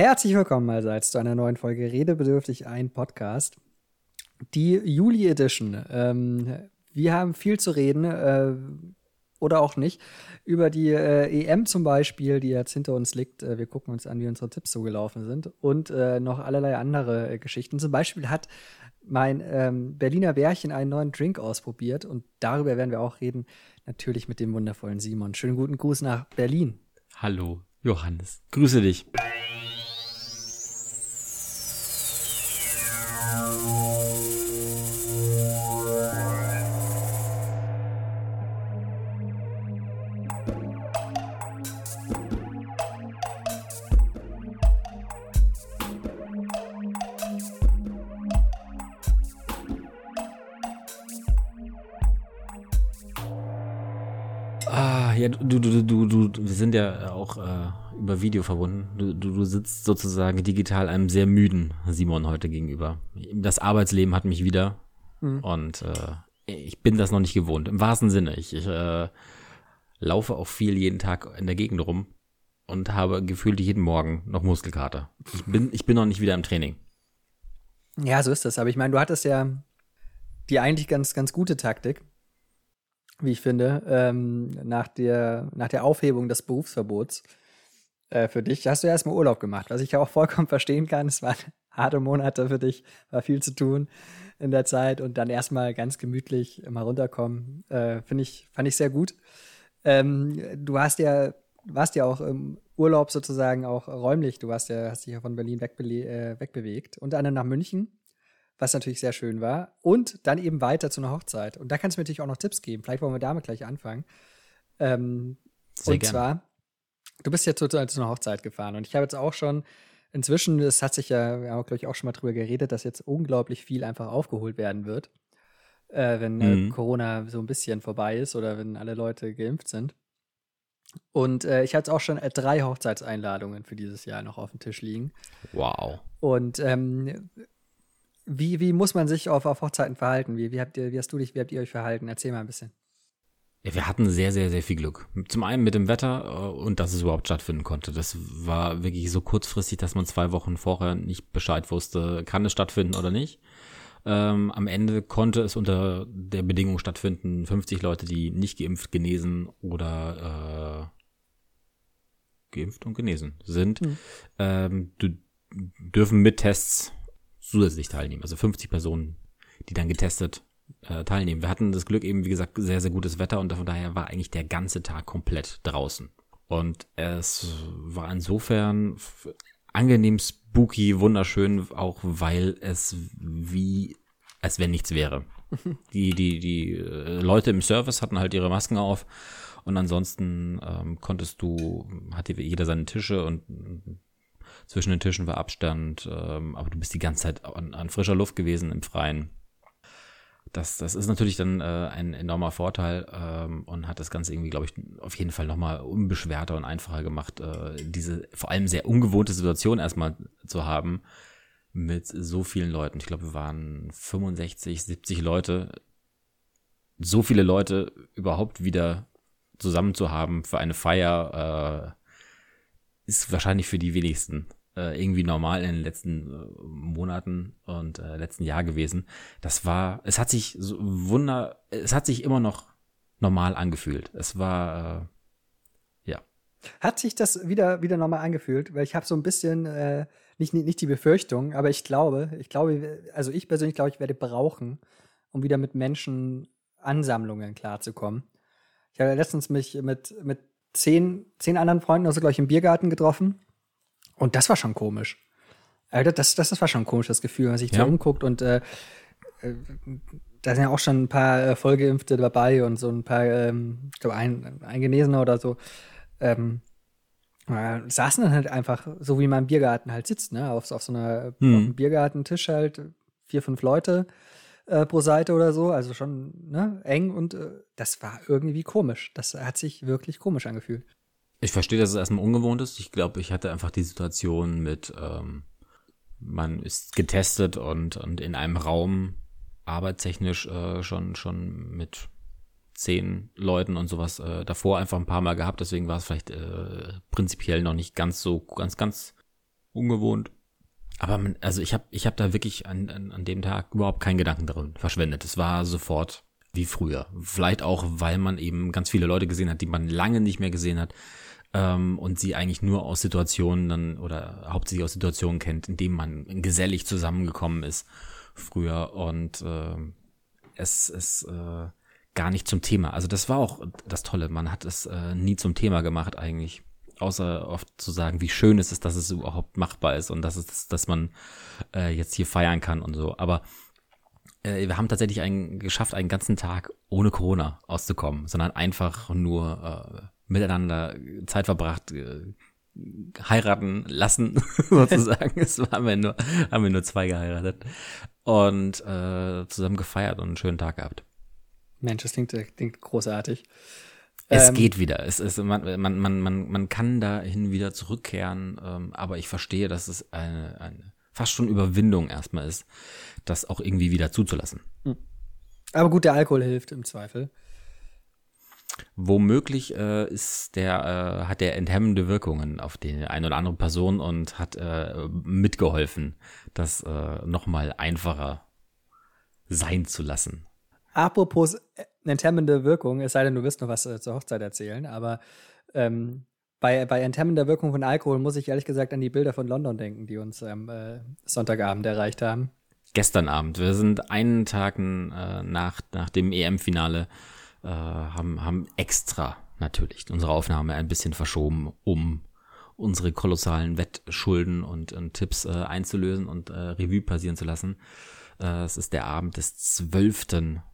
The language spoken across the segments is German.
Herzlich willkommen allseits zu einer neuen Folge Redebedürftig ein Podcast. Die Juli Edition. Ähm, wir haben viel zu reden, äh, oder auch nicht, über die äh, EM zum Beispiel, die jetzt hinter uns liegt. Äh, wir gucken uns an, wie unsere Tipps so gelaufen sind und äh, noch allerlei andere äh, Geschichten. Zum Beispiel hat mein ähm, Berliner Bärchen einen neuen Drink ausprobiert und darüber werden wir auch reden. Natürlich mit dem wundervollen Simon. Schönen guten Gruß nach Berlin. Hallo, Johannes. Grüße dich. Äh, Video verbunden. Du, du, du sitzt sozusagen digital einem sehr müden Simon heute gegenüber. Das Arbeitsleben hat mich wieder mhm. und äh, ich bin das noch nicht gewohnt. Im wahrsten Sinne. Ich, ich äh, laufe auch viel jeden Tag in der Gegend rum und habe gefühlt jeden Morgen noch Muskelkater. Ich bin, ich bin noch nicht wieder im Training. Ja, so ist das. Aber ich meine, du hattest ja die eigentlich ganz, ganz gute Taktik wie ich finde, ähm, nach, der, nach der Aufhebung des Berufsverbots äh, für dich, hast du erstmal Urlaub gemacht, was ich ja auch vollkommen verstehen kann. Es waren harte Monate für dich, war viel zu tun in der Zeit und dann erstmal ganz gemütlich mal runterkommen, äh, finde ich, fand ich sehr gut. Ähm, du hast ja, warst ja auch im Urlaub sozusagen auch räumlich, du warst ja, hast dich ja von Berlin äh, wegbewegt, unter anderem nach München was natürlich sehr schön war. Und dann eben weiter zu einer Hochzeit. Und da kannst du mir natürlich auch noch Tipps geben. Vielleicht wollen wir damit gleich anfangen. Ähm, und gern. zwar, du bist ja zu, zu einer Hochzeit gefahren. Und ich habe jetzt auch schon inzwischen, es hat sich ja, wir haben glaube ich auch schon mal drüber geredet, dass jetzt unglaublich viel einfach aufgeholt werden wird, äh, wenn äh, mhm. äh, Corona so ein bisschen vorbei ist oder wenn alle Leute geimpft sind. Und äh, ich hatte auch schon äh, drei Hochzeitseinladungen für dieses Jahr noch auf dem Tisch liegen. Wow. Und ähm, wie, wie muss man sich auf, auf Hochzeiten verhalten? Wie, wie, habt ihr, wie hast du dich, wie habt ihr euch verhalten? Erzähl mal ein bisschen. Wir hatten sehr, sehr, sehr viel Glück. Zum einen mit dem Wetter äh, und dass es überhaupt stattfinden konnte. Das war wirklich so kurzfristig, dass man zwei Wochen vorher nicht Bescheid wusste, kann es stattfinden oder nicht. Ähm, am Ende konnte es unter der Bedingung stattfinden, 50 Leute, die nicht geimpft, genesen oder äh, geimpft und genesen sind, mhm. ähm, dürfen mit Tests zusätzlich teilnehmen. Also 50 Personen, die dann getestet äh, teilnehmen. Wir hatten das Glück eben, wie gesagt, sehr, sehr gutes Wetter und von daher war eigentlich der ganze Tag komplett draußen. Und es war insofern angenehm spooky, wunderschön, auch weil es wie, als wenn nichts wäre. Die, die, die äh, Leute im Service hatten halt ihre Masken auf und ansonsten ähm, konntest du, hatte jeder seine Tische und zwischen den Tischen war Abstand, ähm, aber du bist die ganze Zeit an, an, frischer Luft gewesen im Freien. Das, das ist natürlich dann äh, ein enormer Vorteil ähm, und hat das Ganze irgendwie, glaube ich, auf jeden Fall nochmal unbeschwerter und einfacher gemacht, äh, diese vor allem sehr ungewohnte Situation erstmal zu haben mit so vielen Leuten. Ich glaube, wir waren 65, 70 Leute. So viele Leute überhaupt wieder zusammen zu haben für eine Feier äh, ist wahrscheinlich für die wenigsten äh, irgendwie normal in den letzten äh, Monaten und äh, letzten Jahr gewesen. Das war, es hat sich so wunder, es hat sich immer noch normal angefühlt. Es war, äh, ja. Hat sich das wieder, wieder normal angefühlt? Weil ich habe so ein bisschen, äh, nicht, nicht die Befürchtung, aber ich glaube, ich glaube, also ich persönlich glaube, ich werde brauchen, um wieder mit Menschen Ansammlungen klarzukommen. Ich habe letztens mich mit, mit zehn, zehn anderen Freunden, also glaube ich, im Biergarten getroffen. Und das war schon komisch. Alter, das, das, das war schon ein komisches Gefühl, wenn man sich ja. da umguckt und äh, äh, da sind ja auch schon ein paar äh, Vollgeimpfte dabei und so ein paar, ähm, ich glaube, ein, ein Genesener oder so. Ähm, äh, saßen dann halt einfach, so wie man im Biergarten halt sitzt, ne, auf, auf so einer hm. auf einem Biergartentisch halt, vier, fünf Leute äh, pro Seite oder so, also schon ne, eng und äh, das war irgendwie komisch. Das hat sich wirklich komisch angefühlt. Ich verstehe, dass es erstmal ungewohnt ist. Ich glaube, ich hatte einfach die Situation mit, ähm, man ist getestet und, und in einem Raum arbeitstechnisch äh, schon, schon mit zehn Leuten und sowas äh, davor einfach ein paar Mal gehabt. Deswegen war es vielleicht äh, prinzipiell noch nicht ganz so, ganz, ganz ungewohnt. Aber man, also ich habe ich hab da wirklich an, an, an dem Tag überhaupt keinen Gedanken darin verschwendet. Es war sofort wie früher. Vielleicht auch, weil man eben ganz viele Leute gesehen hat, die man lange nicht mehr gesehen hat ähm, und sie eigentlich nur aus Situationen dann oder hauptsächlich aus Situationen kennt, in denen man gesellig zusammengekommen ist früher und äh, es es äh, gar nicht zum Thema. Also das war auch das Tolle. Man hat es äh, nie zum Thema gemacht eigentlich außer oft zu sagen, wie schön es ist, dass es überhaupt machbar ist und dass es, dass man äh, jetzt hier feiern kann und so. Aber äh, wir haben tatsächlich einen, geschafft, einen ganzen Tag ohne Corona auszukommen, sondern einfach nur äh, miteinander Zeit verbracht, äh, heiraten lassen, sozusagen. es haben wir nur, haben wir nur zwei geheiratet und äh, zusammen gefeiert und einen schönen Tag gehabt. Mensch, das klingt, klingt großartig. Es ähm, geht wieder. Es ist, man, man, man, man, man kann dahin wieder zurückkehren, ähm, aber ich verstehe, dass es eine, eine fast schon Überwindung erstmal ist, das auch irgendwie wieder zuzulassen. Hm. Aber gut, der Alkohol hilft im Zweifel. Womöglich äh, ist der, äh, hat der enthemmende Wirkungen auf die eine oder andere Person und hat äh, mitgeholfen, das äh, nochmal einfacher sein zu lassen. Apropos enthemmende Wirkung, es sei denn, du wirst noch was äh, zur Hochzeit erzählen, aber ähm, bei, bei enthemmender Wirkung von Alkohol muss ich ehrlich gesagt an die Bilder von London denken, die uns am äh, Sonntagabend erreicht haben. Gestern Abend. Wir sind einen Tag äh, nach, nach dem EM-Finale, äh, haben, haben extra natürlich unsere Aufnahme ein bisschen verschoben, um unsere kolossalen Wettschulden und, und Tipps äh, einzulösen und äh, Revue passieren zu lassen. Äh, es ist der Abend des 12.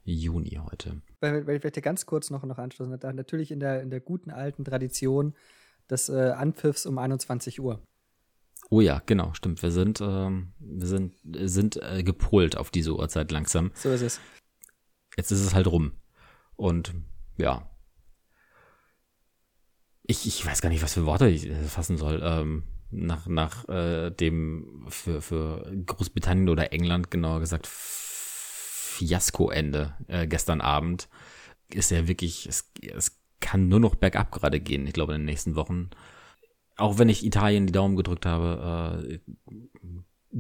Juni heute. Weil, weil ich vielleicht ganz kurz noch, noch anschließen, da natürlich in der, in der guten alten Tradition des äh, Anpfiffs um 21 Uhr. Oh ja, genau, stimmt. Wir sind, ähm, wir sind, sind äh, gepolt auf diese Uhrzeit langsam. So ist es. Jetzt ist es halt rum. Und ja. Ich, ich weiß gar nicht, was für Worte ich äh, fassen soll. Ähm, nach, nach äh, dem für, für Großbritannien oder England genauer gesagt Fiaskoende äh, gestern Abend ist ja wirklich, es, es kann nur noch bergab gerade gehen, ich glaube in den nächsten Wochen. Auch wenn ich Italien die Daumen gedrückt habe, äh,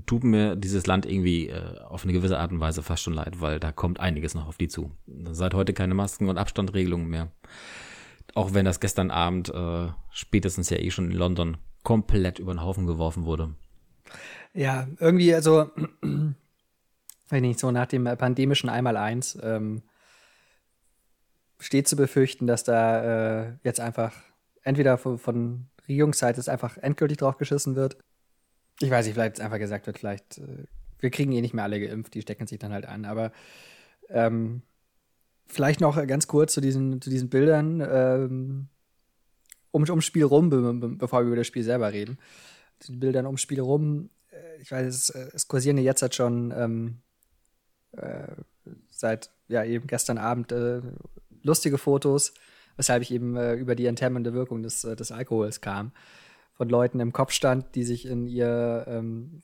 tut mir dieses Land irgendwie äh, auf eine gewisse Art und Weise fast schon leid, weil da kommt einiges noch auf die zu. Seit heute keine Masken- und Abstandregelungen mehr. Auch wenn das gestern Abend äh, spätestens ja eh schon in London komplett über den Haufen geworfen wurde. Ja, irgendwie, also, wenn nicht so nach dem pandemischen Einmaleins, ähm, steht zu befürchten, dass da äh, jetzt einfach entweder von, von Regierungsseite einfach endgültig drauf geschissen wird. Ich weiß nicht, vielleicht einfach gesagt wird, vielleicht, äh, wir kriegen eh nicht mehr alle geimpft, die stecken sich dann halt an, aber ähm, vielleicht noch ganz kurz zu diesen, zu diesen Bildern. Ähm, um, ums Spiel rum, be bevor wir über das Spiel selber reden. Die Bildern ums Spiel rum, äh, ich weiß, es, äh, es kursieren jetzt halt schon ähm, äh, seit ja eben gestern Abend äh, lustige Fotos, weshalb ich eben äh, über die enthemmende Wirkung des, äh, des Alkohols kam. Von Leuten im Kopfstand, die sich in ihr ähm,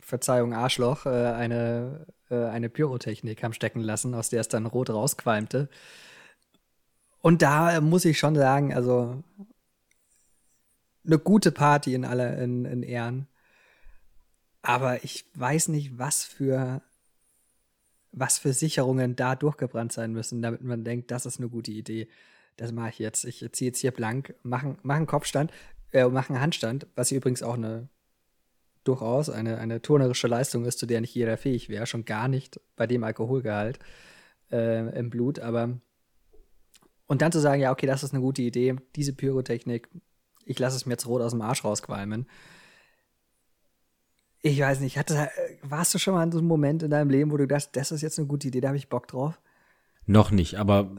Verzeihung Arschloch eine, eine Pyrotechnik haben stecken lassen, aus der es dann rot rausqualmte. Und da muss ich schon sagen, also eine gute Party in aller in, in Ehren. Aber ich weiß nicht, was für was für Sicherungen da durchgebrannt sein müssen, damit man denkt, das ist eine gute Idee. Das mache ich jetzt. Ich ziehe jetzt hier blank, mache mach einen Kopfstand, äh, mache einen Handstand, was übrigens auch eine durchaus eine, eine turnerische Leistung ist, zu der nicht jeder fähig wäre, schon gar nicht bei dem Alkoholgehalt äh, im Blut, aber und dann zu sagen, ja, okay, das ist eine gute Idee, diese Pyrotechnik, ich lasse es mir jetzt rot aus dem Arsch rausqualmen. Ich weiß nicht, hatte, warst du schon mal in so einem Moment in deinem Leben, wo du dachtest, das ist jetzt eine gute Idee, da habe ich Bock drauf? Noch nicht, aber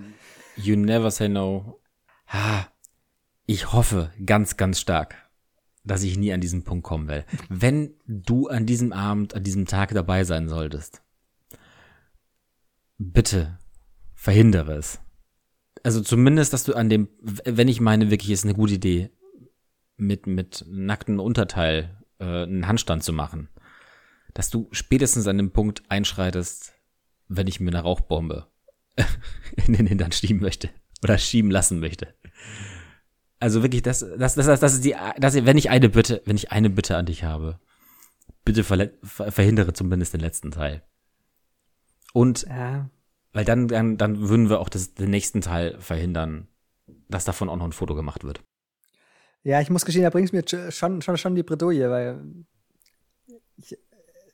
you never say no. Ha, ich hoffe ganz, ganz stark, dass ich nie an diesen Punkt kommen will. Wenn du an diesem Abend, an diesem Tag dabei sein solltest, bitte verhindere es. Also zumindest, dass du an dem, wenn ich meine, wirklich ist eine gute Idee, mit, mit nacktem Unterteil äh, einen Handstand zu machen, dass du spätestens an dem Punkt einschreitest, wenn ich mir eine Rauchbombe in den Hintern schieben möchte oder schieben lassen möchte. Also wirklich, das, das, das, das ist die, das, wenn ich eine Bitte, wenn ich eine Bitte an dich habe, bitte verhindere zumindest den letzten Teil. Und, ja. weil dann, dann, dann würden wir auch das, den nächsten Teil verhindern, dass davon auch noch ein Foto gemacht wird. Ja, ich muss gestehen, da bringst mir schon, schon, schon die Bredouille, weil ich,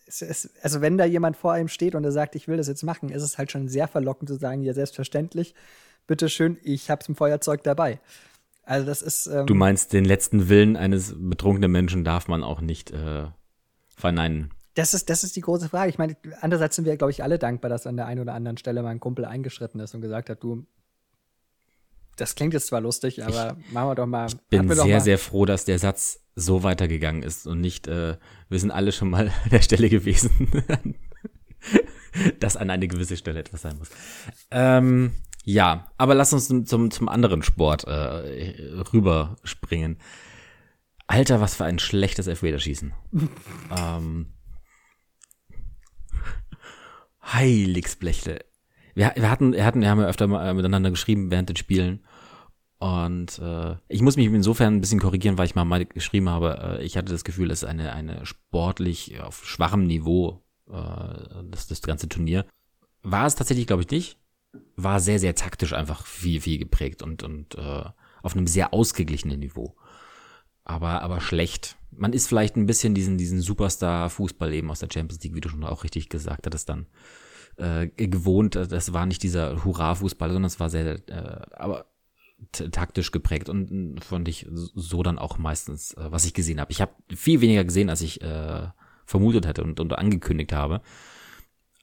es, es, also wenn da jemand vor einem steht und er sagt, ich will das jetzt machen, ist es halt schon sehr verlockend zu sagen, ja, selbstverständlich, bitteschön, ich hab's im Feuerzeug dabei. Also das ist. Ähm, du meinst, den letzten Willen eines betrunkenen Menschen darf man auch nicht äh, verneinen. Das ist, das ist die große Frage. Ich meine, andererseits sind wir, glaube ich, alle dankbar, dass an der einen oder anderen Stelle mein Kumpel eingeschritten ist und gesagt hat, du, das klingt jetzt zwar lustig, aber ich machen wir doch mal. Ich bin sehr, sehr froh, dass der Satz so weitergegangen ist und nicht, äh, wir sind alle schon mal an der Stelle gewesen, dass an eine gewisse Stelle etwas sein muss. Ähm, ja, aber lass uns zum, zum anderen Sport äh, rüberspringen. Alter, was für ein schlechtes Elfmeterschießen. ähm, Heiligsblechle. Wir, wir hatten, wir hatten, wir haben ja öfter mal miteinander geschrieben während den Spielen. Und äh, ich muss mich insofern ein bisschen korrigieren, weil ich mal, mal geschrieben habe, äh, ich hatte das Gefühl, es ist eine, eine sportlich auf schwachem Niveau, äh, das, das ganze Turnier. War es tatsächlich, glaube ich, nicht war sehr, sehr taktisch einfach viel, viel geprägt und, und äh, auf einem sehr ausgeglichenen Niveau. Aber, aber schlecht. Man ist vielleicht ein bisschen diesen, diesen Superstar-Fußball eben aus der Champions League, wie du schon auch richtig gesagt hattest, dann äh, gewohnt. Das war nicht dieser Hurra-Fußball, sondern es war sehr, äh, aber taktisch geprägt und fand ich so dann auch meistens, äh, was ich gesehen habe. Ich habe viel weniger gesehen, als ich äh, vermutet hätte und, und angekündigt habe.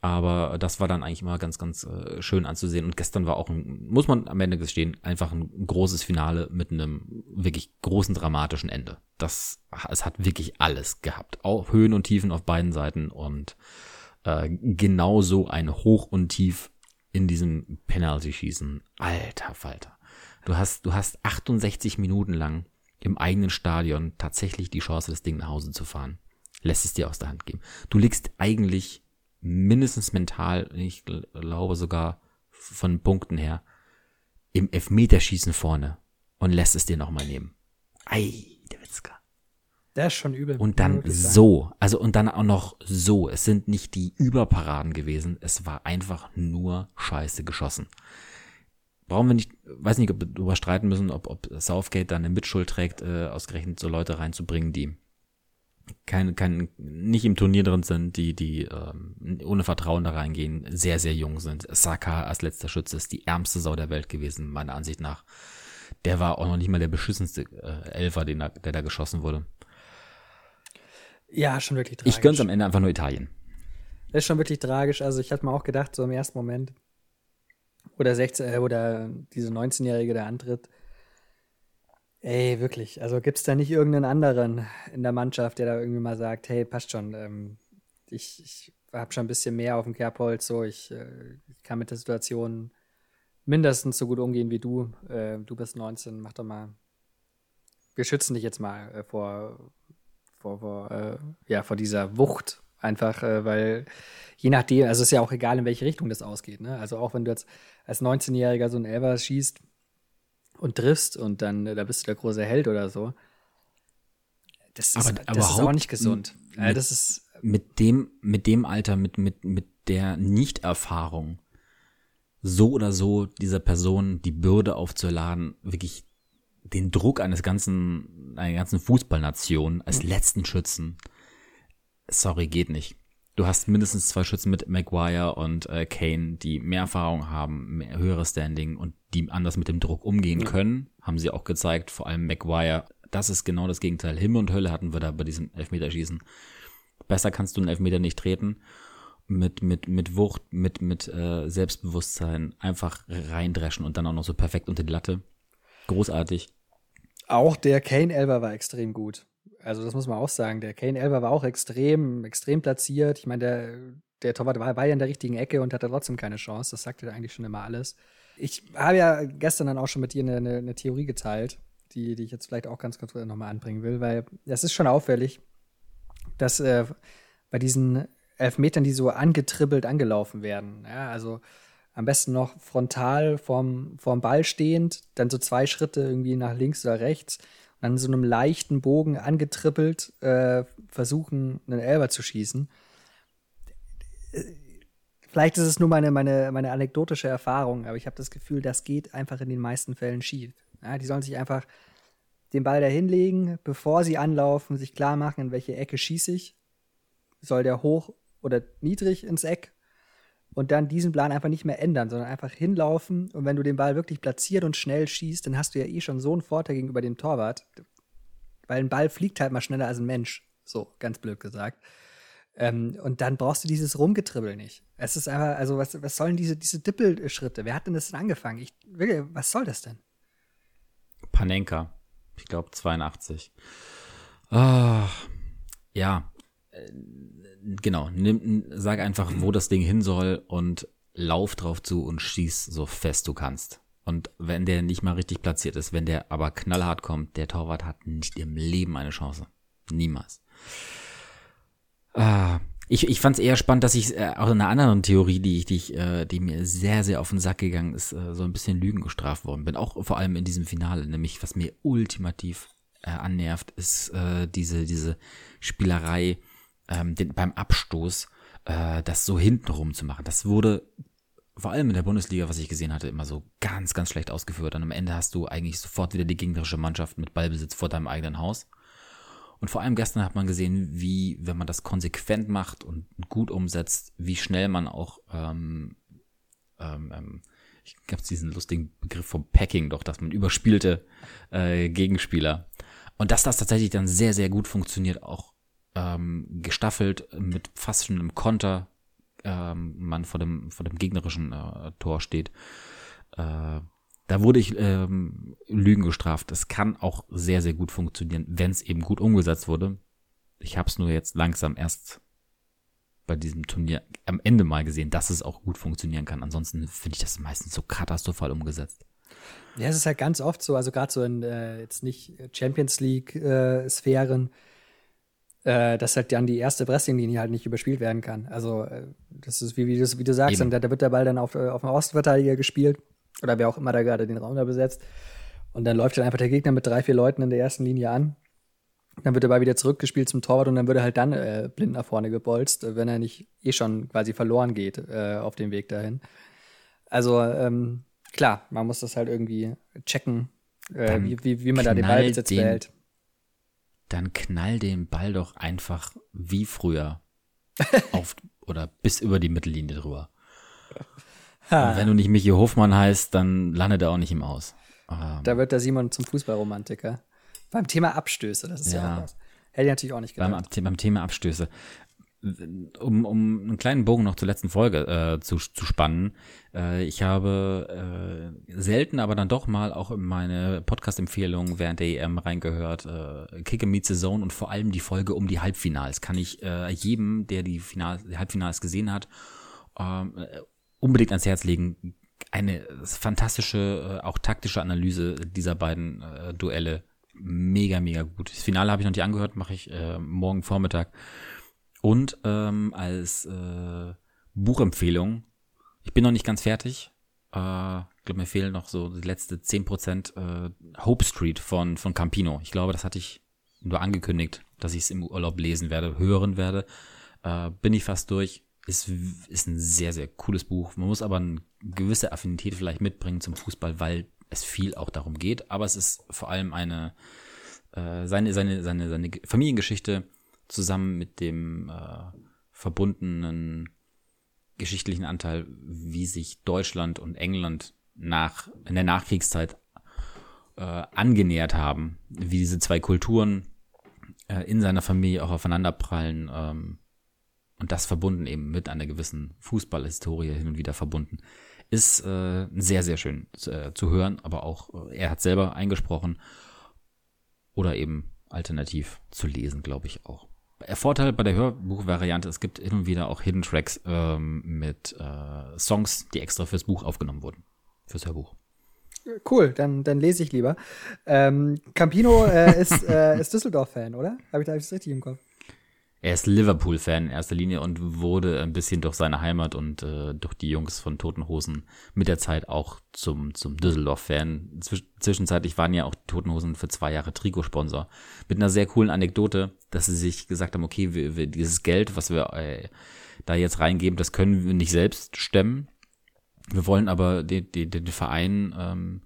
Aber das war dann eigentlich immer ganz, ganz äh, schön anzusehen. Und gestern war auch, ein, muss man am Ende gestehen, einfach ein großes Finale mit einem wirklich großen dramatischen Ende. Das, es hat wirklich alles gehabt. Auch Höhen und Tiefen auf beiden Seiten und äh, genauso ein Hoch und Tief in diesem Penalty-Schießen. Alter Falter. Du hast, du hast 68 Minuten lang im eigenen Stadion tatsächlich die Chance, das Ding nach Hause zu fahren. Lässt es dir aus der Hand geben. Du liegst eigentlich mindestens mental, ich glaube sogar von Punkten her, im Elfmeterschießen vorne und lässt es dir nochmal nehmen. Ei, der Witzka. Der ist schon übel. Und dann so, also und dann auch noch so. Es sind nicht die Überparaden gewesen, es war einfach nur Scheiße geschossen. Brauchen wir nicht, weiß nicht, ob wir darüber streiten müssen, ob, ob Southgate dann eine Mitschuld trägt, äh, ausgerechnet so Leute reinzubringen, die kein, kein, nicht im Turnier drin sind, die, die ähm, ohne Vertrauen da reingehen, sehr, sehr jung sind. Saka als letzter Schütze ist die ärmste Sau der Welt gewesen, meiner Ansicht nach. Der war auch noch nicht mal der beschissenste äh, Elfer, den da, der da geschossen wurde. Ja, schon wirklich tragisch. Ich gönn's am Ende einfach nur Italien. Das ist schon wirklich tragisch. Also ich hatte mir auch gedacht, so im ersten Moment, wo der 16, äh, wo der, diese 19-Jährige der antritt, Ey, wirklich. Also gibt es da nicht irgendeinen anderen in der Mannschaft, der da irgendwie mal sagt, hey, passt schon, ähm, ich, ich habe schon ein bisschen mehr auf dem Kerbholz, so ich, äh, kann mit der Situation mindestens so gut umgehen wie du. Äh, du bist 19, mach doch mal. Wir schützen dich jetzt mal äh, vor, vor, vor, äh, ja, vor dieser Wucht einfach, äh, weil je nachdem, also es ist ja auch egal, in welche Richtung das ausgeht. Ne? Also auch wenn du jetzt als 19-Jähriger so ein Elber schießt, und triffst und dann, äh, da bist du der große Held oder so. Das ist, aber, das ist auch nicht gesund. Mit, das ist mit dem, mit dem Alter, mit, mit, mit der Nichterfahrung, so oder so dieser Person die Bürde aufzuladen, wirklich den Druck eines ganzen, einer ganzen Fußballnation als letzten Schützen. Sorry, geht nicht. Du hast mindestens zwei Schützen mit Maguire und äh, Kane, die mehr Erfahrung haben, mehr höheres Standing und die anders mit dem Druck umgehen ja. können. Haben sie auch gezeigt, vor allem Maguire. Das ist genau das Gegenteil. Himmel und Hölle hatten wir da bei diesem Elfmeterschießen. Besser kannst du einen Elfmeter nicht treten. Mit, mit, mit Wucht, mit, mit äh, Selbstbewusstsein einfach reindreschen und dann auch noch so perfekt unter die Latte. Großartig. Auch der Kane-Elber war extrem gut. Also das muss man auch sagen. Der Kane Elber war auch extrem, extrem platziert. Ich meine, der, der Torwart war, war ja in der richtigen Ecke und hatte trotzdem keine Chance. Das sagte eigentlich schon immer alles. Ich habe ja gestern dann auch schon mit dir eine, eine, eine Theorie geteilt, die, die ich jetzt vielleicht auch ganz kurz nochmal anbringen will, weil es ist schon auffällig, dass äh, bei diesen Elfmetern, die so angetribbelt angelaufen werden, ja, also am besten noch frontal vorm, vorm Ball stehend, dann so zwei Schritte irgendwie nach links oder rechts dann so einem leichten Bogen angetrippelt äh, versuchen, einen Elber zu schießen. Vielleicht ist es nur meine, meine, meine anekdotische Erfahrung, aber ich habe das Gefühl, das geht einfach in den meisten Fällen schief. Ja, die sollen sich einfach den Ball dahin legen, bevor sie anlaufen, sich klar machen, in welche Ecke schieße ich. Soll der hoch oder niedrig ins Eck? Und dann diesen Plan einfach nicht mehr ändern, sondern einfach hinlaufen. Und wenn du den Ball wirklich platziert und schnell schießt, dann hast du ja eh schon so einen Vorteil gegenüber dem Torwart. Weil ein Ball fliegt halt mal schneller als ein Mensch. So, ganz blöd gesagt. Ähm, und dann brauchst du dieses Rumgetribbel nicht. Es ist einfach, also was, was sollen diese, diese Dippelschritte? Wer hat denn das denn angefangen? Ich, wirklich, was soll das denn? Panenka. Ich glaube 82. Ah, ja. Äh, genau. Nimm, sag einfach, wo das Ding hin soll und lauf drauf zu und schieß so fest du kannst. Und wenn der nicht mal richtig platziert ist, wenn der aber knallhart kommt, der Torwart hat nicht im Leben eine Chance. Niemals. Ah, ich, ich fand es eher spannend, dass ich äh, auch in einer anderen Theorie, die ich, die, ich, äh, die mir sehr, sehr auf den Sack gegangen ist, äh, so ein bisschen Lügen gestraft worden bin. Auch vor allem in diesem Finale, nämlich was mir ultimativ äh, annervt, ist äh, diese, diese Spielerei ähm, den, beim Abstoß, äh, das so hintenrum zu machen. Das wurde vor allem in der Bundesliga, was ich gesehen hatte, immer so ganz, ganz schlecht ausgeführt. Und am Ende hast du eigentlich sofort wieder die gegnerische Mannschaft mit Ballbesitz vor deinem eigenen Haus. Und vor allem gestern hat man gesehen, wie, wenn man das konsequent macht und gut umsetzt, wie schnell man auch, ähm, ähm, ähm ich gab diesen lustigen Begriff vom Packing doch, dass man überspielte äh, Gegenspieler. Und dass das tatsächlich dann sehr, sehr gut funktioniert, auch ähm, gestaffelt mit fast schon einem Konter ähm, man vor dem, vor dem gegnerischen äh, Tor steht. Äh, da wurde ich ähm, Lügen gestraft. Das kann auch sehr, sehr gut funktionieren, wenn es eben gut umgesetzt wurde. Ich habe es nur jetzt langsam erst bei diesem Turnier am Ende mal gesehen, dass es auch gut funktionieren kann. Ansonsten finde ich das meistens so katastrophal umgesetzt. Ja, es ist halt ganz oft so, also gerade so in äh, jetzt nicht Champions League-Sphären, äh, äh, dass halt dann die erste Pressing-Linie halt nicht überspielt werden kann. Also äh, das ist wie, wie, du, wie du sagst, dann, da wird der Ball dann auf, äh, auf den Außenverteidiger gespielt oder wer auch immer da gerade den Raum da besetzt. Und dann läuft dann einfach der Gegner mit drei, vier Leuten in der ersten Linie an. Dann wird er mal wieder zurückgespielt zum Torwart und dann wird er halt dann äh, blind nach vorne gebolzt, wenn er nicht eh schon quasi verloren geht äh, auf dem Weg dahin. Also ähm, klar, man muss das halt irgendwie checken, äh, wie, wie, wie man da den Ballbesitz den, behält. Dann knall den Ball doch einfach wie früher auf oder bis über die Mittellinie drüber. Und wenn du nicht Michi Hofmann heißt, dann landet er auch nicht im Aus. Ähm, da wird der Simon zum Fußballromantiker. Beim Thema Abstöße, das ist ja, ja was. Hätte ich natürlich auch nicht gedacht. Beim, beim Thema Abstöße. Um, um einen kleinen Bogen noch zur letzten Folge äh, zu, zu spannen. Äh, ich habe äh, selten, aber dann doch mal auch in meine Podcast-Empfehlungen während der EM reingehört. Äh, Kick Meets the Zone und vor allem die Folge um die Halbfinals. Kann ich äh, jedem, der die, Final, die Halbfinals gesehen hat, ähm, unbedingt ans Herz legen. Eine fantastische, äh, auch taktische Analyse dieser beiden äh, Duelle. Mega, mega gut. Das Finale habe ich noch nicht angehört, mache ich äh, morgen Vormittag. Und ähm, als äh, Buchempfehlung, ich bin noch nicht ganz fertig. Äh, ich glaube, mir fehlen noch so die letzte 10% äh, Hope Street von, von Campino. Ich glaube, das hatte ich nur angekündigt, dass ich es im Urlaub lesen werde, hören werde. Äh, bin ich fast durch ist, ist ein sehr, sehr cooles Buch. Man muss aber eine gewisse Affinität vielleicht mitbringen zum Fußball, weil es viel auch darum geht. Aber es ist vor allem eine, äh, seine, seine, seine, seine Familiengeschichte zusammen mit dem äh, verbundenen geschichtlichen Anteil, wie sich Deutschland und England nach, in der Nachkriegszeit äh, angenähert haben, wie diese zwei Kulturen äh, in seiner Familie auch aufeinanderprallen. Ähm, und das verbunden eben mit einer gewissen Fußballhistorie hin und wieder verbunden, ist äh, sehr, sehr schön äh, zu hören, aber auch äh, er hat selber eingesprochen oder eben alternativ zu lesen, glaube ich auch. Der Vorteil bei der Hörbuchvariante, es gibt hin und wieder auch Hidden Tracks ähm, mit äh, Songs, die extra fürs Buch aufgenommen wurden, fürs Hörbuch. Cool, dann, dann lese ich lieber. Ähm, Campino äh, ist, äh, ist Düsseldorf-Fan, oder? Habe ich da alles richtig im Kopf? Er ist Liverpool-Fan in erster Linie und wurde ein bisschen durch seine Heimat und äh, durch die Jungs von Toten Hosen mit der Zeit auch zum, zum Düsseldorf-Fan. Zwisch zwischenzeitlich waren ja auch die Toten Hosen für zwei Jahre Trikotsponsor. Mit einer sehr coolen Anekdote, dass sie sich gesagt haben, okay, wir, wir, dieses Geld, was wir äh, da jetzt reingeben, das können wir nicht selbst stemmen. Wir wollen aber den, den, den Verein ähm,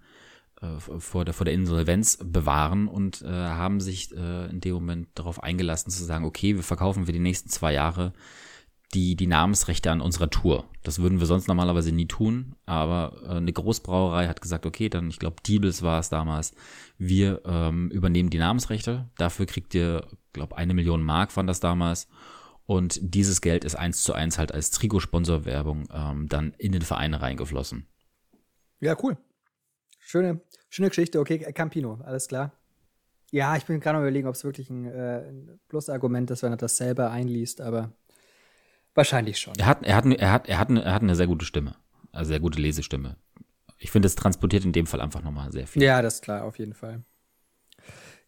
äh, vor der, vor der Insolvenz bewahren und äh, haben sich äh, in dem Moment darauf eingelassen zu sagen, okay, wir verkaufen für die nächsten zwei Jahre die, die Namensrechte an unserer Tour. Das würden wir sonst normalerweise nie tun, aber äh, eine Großbrauerei hat gesagt, okay, dann, ich glaube, Diebels war es damals, wir ähm, übernehmen die Namensrechte, dafür kriegt ihr, glaube eine Million Mark waren das damals und dieses Geld ist eins zu eins halt als Trikotsponsorwerbung ähm, dann in den Verein reingeflossen. Ja, cool. Schöne, schöne Geschichte. Okay, Campino, alles klar. Ja, ich bin gerade überlegen, ob es wirklich ein, äh, ein Plusargument ist, wenn er das selber einliest, aber wahrscheinlich schon. Er hat, er hat, er hat, er hat, eine, er hat eine sehr gute Stimme. Also sehr gute Lesestimme. Ich finde, es transportiert in dem Fall einfach nochmal sehr viel. Ja, das ist klar, auf jeden Fall.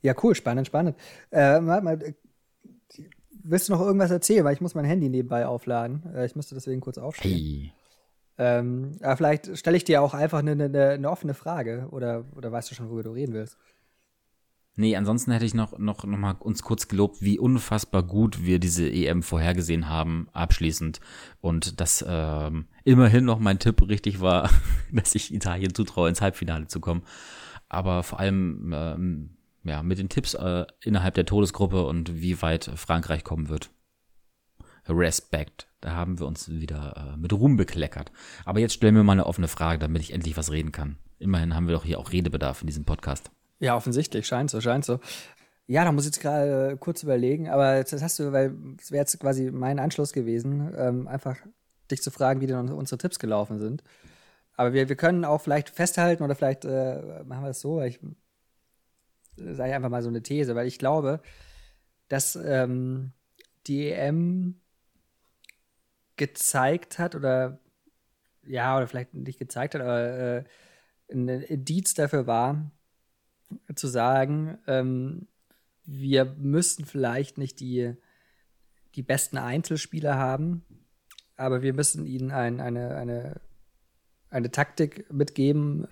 Ja, cool, spannend, spannend. Äh, mal, mal, willst du noch irgendwas erzählen? Weil ich muss mein Handy nebenbei aufladen. Äh, ich müsste deswegen kurz aufstehen. Hey. Ähm, aber vielleicht stelle ich dir auch einfach eine, eine, eine, offene Frage oder, oder weißt du schon, worüber du reden willst? Nee, ansonsten hätte ich noch, noch, noch mal uns kurz gelobt, wie unfassbar gut wir diese EM vorhergesehen haben, abschließend. Und dass ähm, immerhin noch mein Tipp richtig war, dass ich Italien zutraue, ins Halbfinale zu kommen. Aber vor allem ähm, ja, mit den Tipps äh, innerhalb der Todesgruppe und wie weit Frankreich kommen wird. Respekt. Da haben wir uns wieder äh, mit Ruhm bekleckert. Aber jetzt stellen wir mal eine offene Frage, damit ich endlich was reden kann. Immerhin haben wir doch hier auch Redebedarf in diesem Podcast. Ja, offensichtlich. Scheint so, scheint so. Ja, da muss ich jetzt gerade äh, kurz überlegen. Aber das hast du, weil es wäre jetzt quasi mein Anschluss gewesen, ähm, einfach dich zu fragen, wie denn unsere Tipps gelaufen sind. Aber wir, wir können auch vielleicht festhalten oder vielleicht äh, machen wir es so, ich äh, sage einfach mal so eine These, weil ich glaube, dass ähm, die EM gezeigt hat oder ja, oder vielleicht nicht gezeigt hat, aber äh, ein Indiz dafür war, zu sagen, ähm, wir müssten vielleicht nicht die, die besten Einzelspieler haben, aber wir müssen ihnen ein, eine, eine, eine Taktik mitgeben,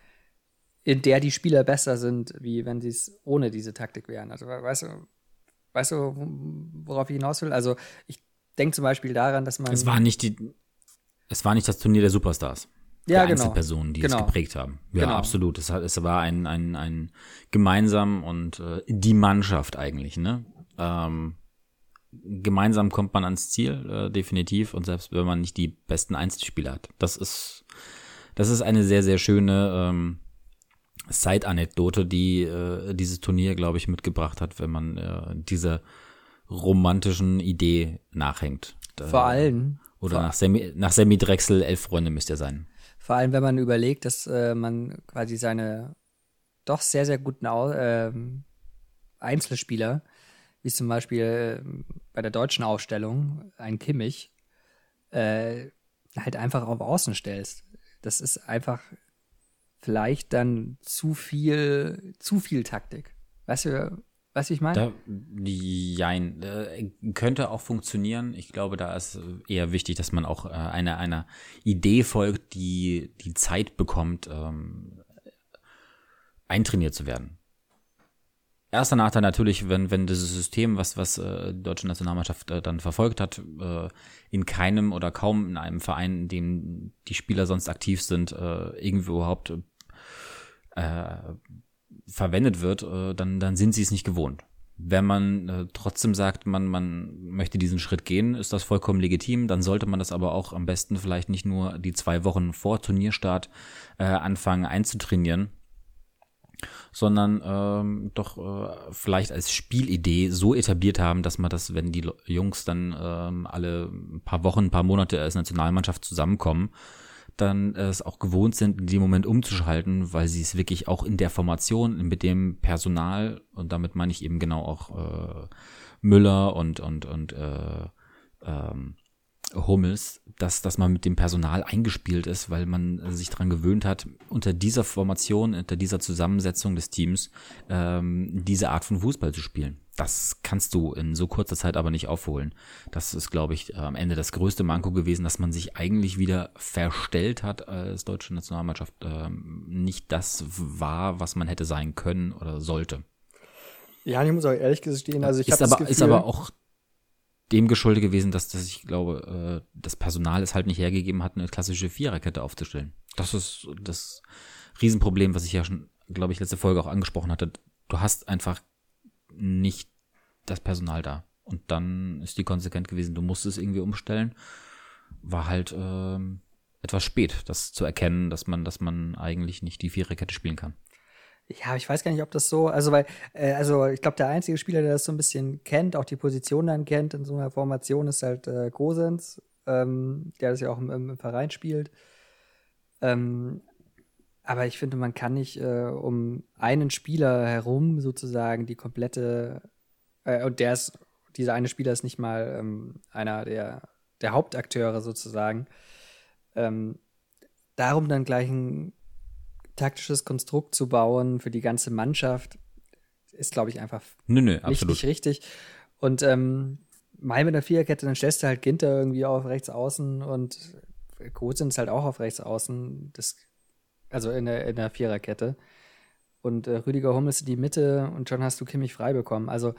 in der die Spieler besser sind, wie wenn sie es ohne diese Taktik wären. Also weißt du, weißt du, worauf ich hinaus will? Also ich denke zum Beispiel daran, dass man. Es war nicht die, es war nicht das Turnier der Superstars. Ja, genau. Einzelpersonen, die genau. es geprägt haben. Ja, genau. absolut. Es, es war ein, ein, ein gemeinsam und äh, die Mannschaft eigentlich, ne? Ähm, gemeinsam kommt man ans Ziel, äh, definitiv, und selbst wenn man nicht die besten Einzelspieler hat. Das ist, das ist eine sehr, sehr schöne ähm, Side-Anekdote, die äh, dieses Turnier, glaube ich, mitgebracht hat, wenn man äh, dieser romantischen Idee nachhängt. Vor allem. Oder nach Semi, nach Drechsel, elf Freunde müsste er sein. Vor allem, wenn man überlegt, dass äh, man quasi seine doch sehr, sehr guten Au äh, Einzelspieler, wie zum Beispiel äh, bei der deutschen Ausstellung, ein Kimmich, äh, halt einfach auf Außen stellst. Das ist einfach vielleicht dann zu viel, zu viel Taktik. Weißt du, Weißt du, ich meine? jein, äh, könnte auch funktionieren. Ich glaube, da ist eher wichtig, dass man auch äh, einer einer Idee folgt, die die Zeit bekommt, ähm, eintrainiert zu werden. Erster Nachteil natürlich, wenn, wenn dieses System, was, was äh, die deutsche Nationalmannschaft äh, dann verfolgt hat, äh, in keinem oder kaum in einem Verein, in dem die Spieler sonst aktiv sind, äh, irgendwie überhaupt äh, verwendet wird, äh, dann, dann sind sie es nicht gewohnt. Wenn man äh, trotzdem sagt, man, man möchte diesen Schritt gehen, ist das vollkommen legitim. Dann sollte man das aber auch am besten vielleicht nicht nur die zwei Wochen vor Turnierstart äh, anfangen einzutrainieren, sondern ähm, doch äh, vielleicht als Spielidee so etabliert haben, dass man das, wenn die Jungs dann ähm, alle paar Wochen, paar Monate als Nationalmannschaft zusammenkommen, dann äh, es auch gewohnt sind, in dem Moment umzuschalten, weil sie es wirklich auch in der Formation, mit dem Personal, und damit meine ich eben genau auch äh, Müller und, und, und äh, ähm, Hummels, dass, dass man mit dem Personal eingespielt ist, weil man sich daran gewöhnt hat, unter dieser Formation, unter dieser Zusammensetzung des Teams ähm, diese Art von Fußball zu spielen. Das kannst du in so kurzer Zeit aber nicht aufholen. Das ist, glaube ich, am Ende das größte Manko gewesen, dass man sich eigentlich wieder verstellt hat als deutsche Nationalmannschaft, ähm, nicht das war, was man hätte sein können oder sollte. Ja, ich muss auch ehrlich gestehen, also ich habe das Gefühl, ist aber auch dem geschuldet gewesen, dass, dass ich glaube, äh, das Personal es halt nicht hergegeben hat, eine klassische Viererkette aufzustellen. Das ist das Riesenproblem, was ich ja schon, glaube ich, letzte Folge auch angesprochen hatte. Du hast einfach nicht das Personal da. Und dann ist die konsequent gewesen, du musst es irgendwie umstellen. War halt äh, etwas spät, das zu erkennen, dass man, dass man eigentlich nicht die Viererkette spielen kann. Ja, ich weiß gar nicht, ob das so, also weil, äh, also ich glaube, der einzige Spieler, der das so ein bisschen kennt, auch die Position dann kennt in so einer Formation, ist halt äh, Gosens, ähm, der das ja auch im, im Verein spielt. Ähm, aber ich finde, man kann nicht äh, um einen Spieler herum sozusagen die komplette, äh, und der ist, dieser eine Spieler ist nicht mal ähm, einer der, der Hauptakteure sozusagen, ähm, darum dann gleich ein taktisches Konstrukt zu bauen für die ganze Mannschaft, ist, glaube ich, einfach nö, nö, nicht, nicht richtig. Und ähm, mal mit einer Viererkette, dann stellst du halt Ginter irgendwie auf rechts außen und Gosens halt auch auf rechts außen, das, also in der, in der Viererkette. Und äh, Rüdiger Hummels in die Mitte und schon hast du Kimmich frei bekommen. Also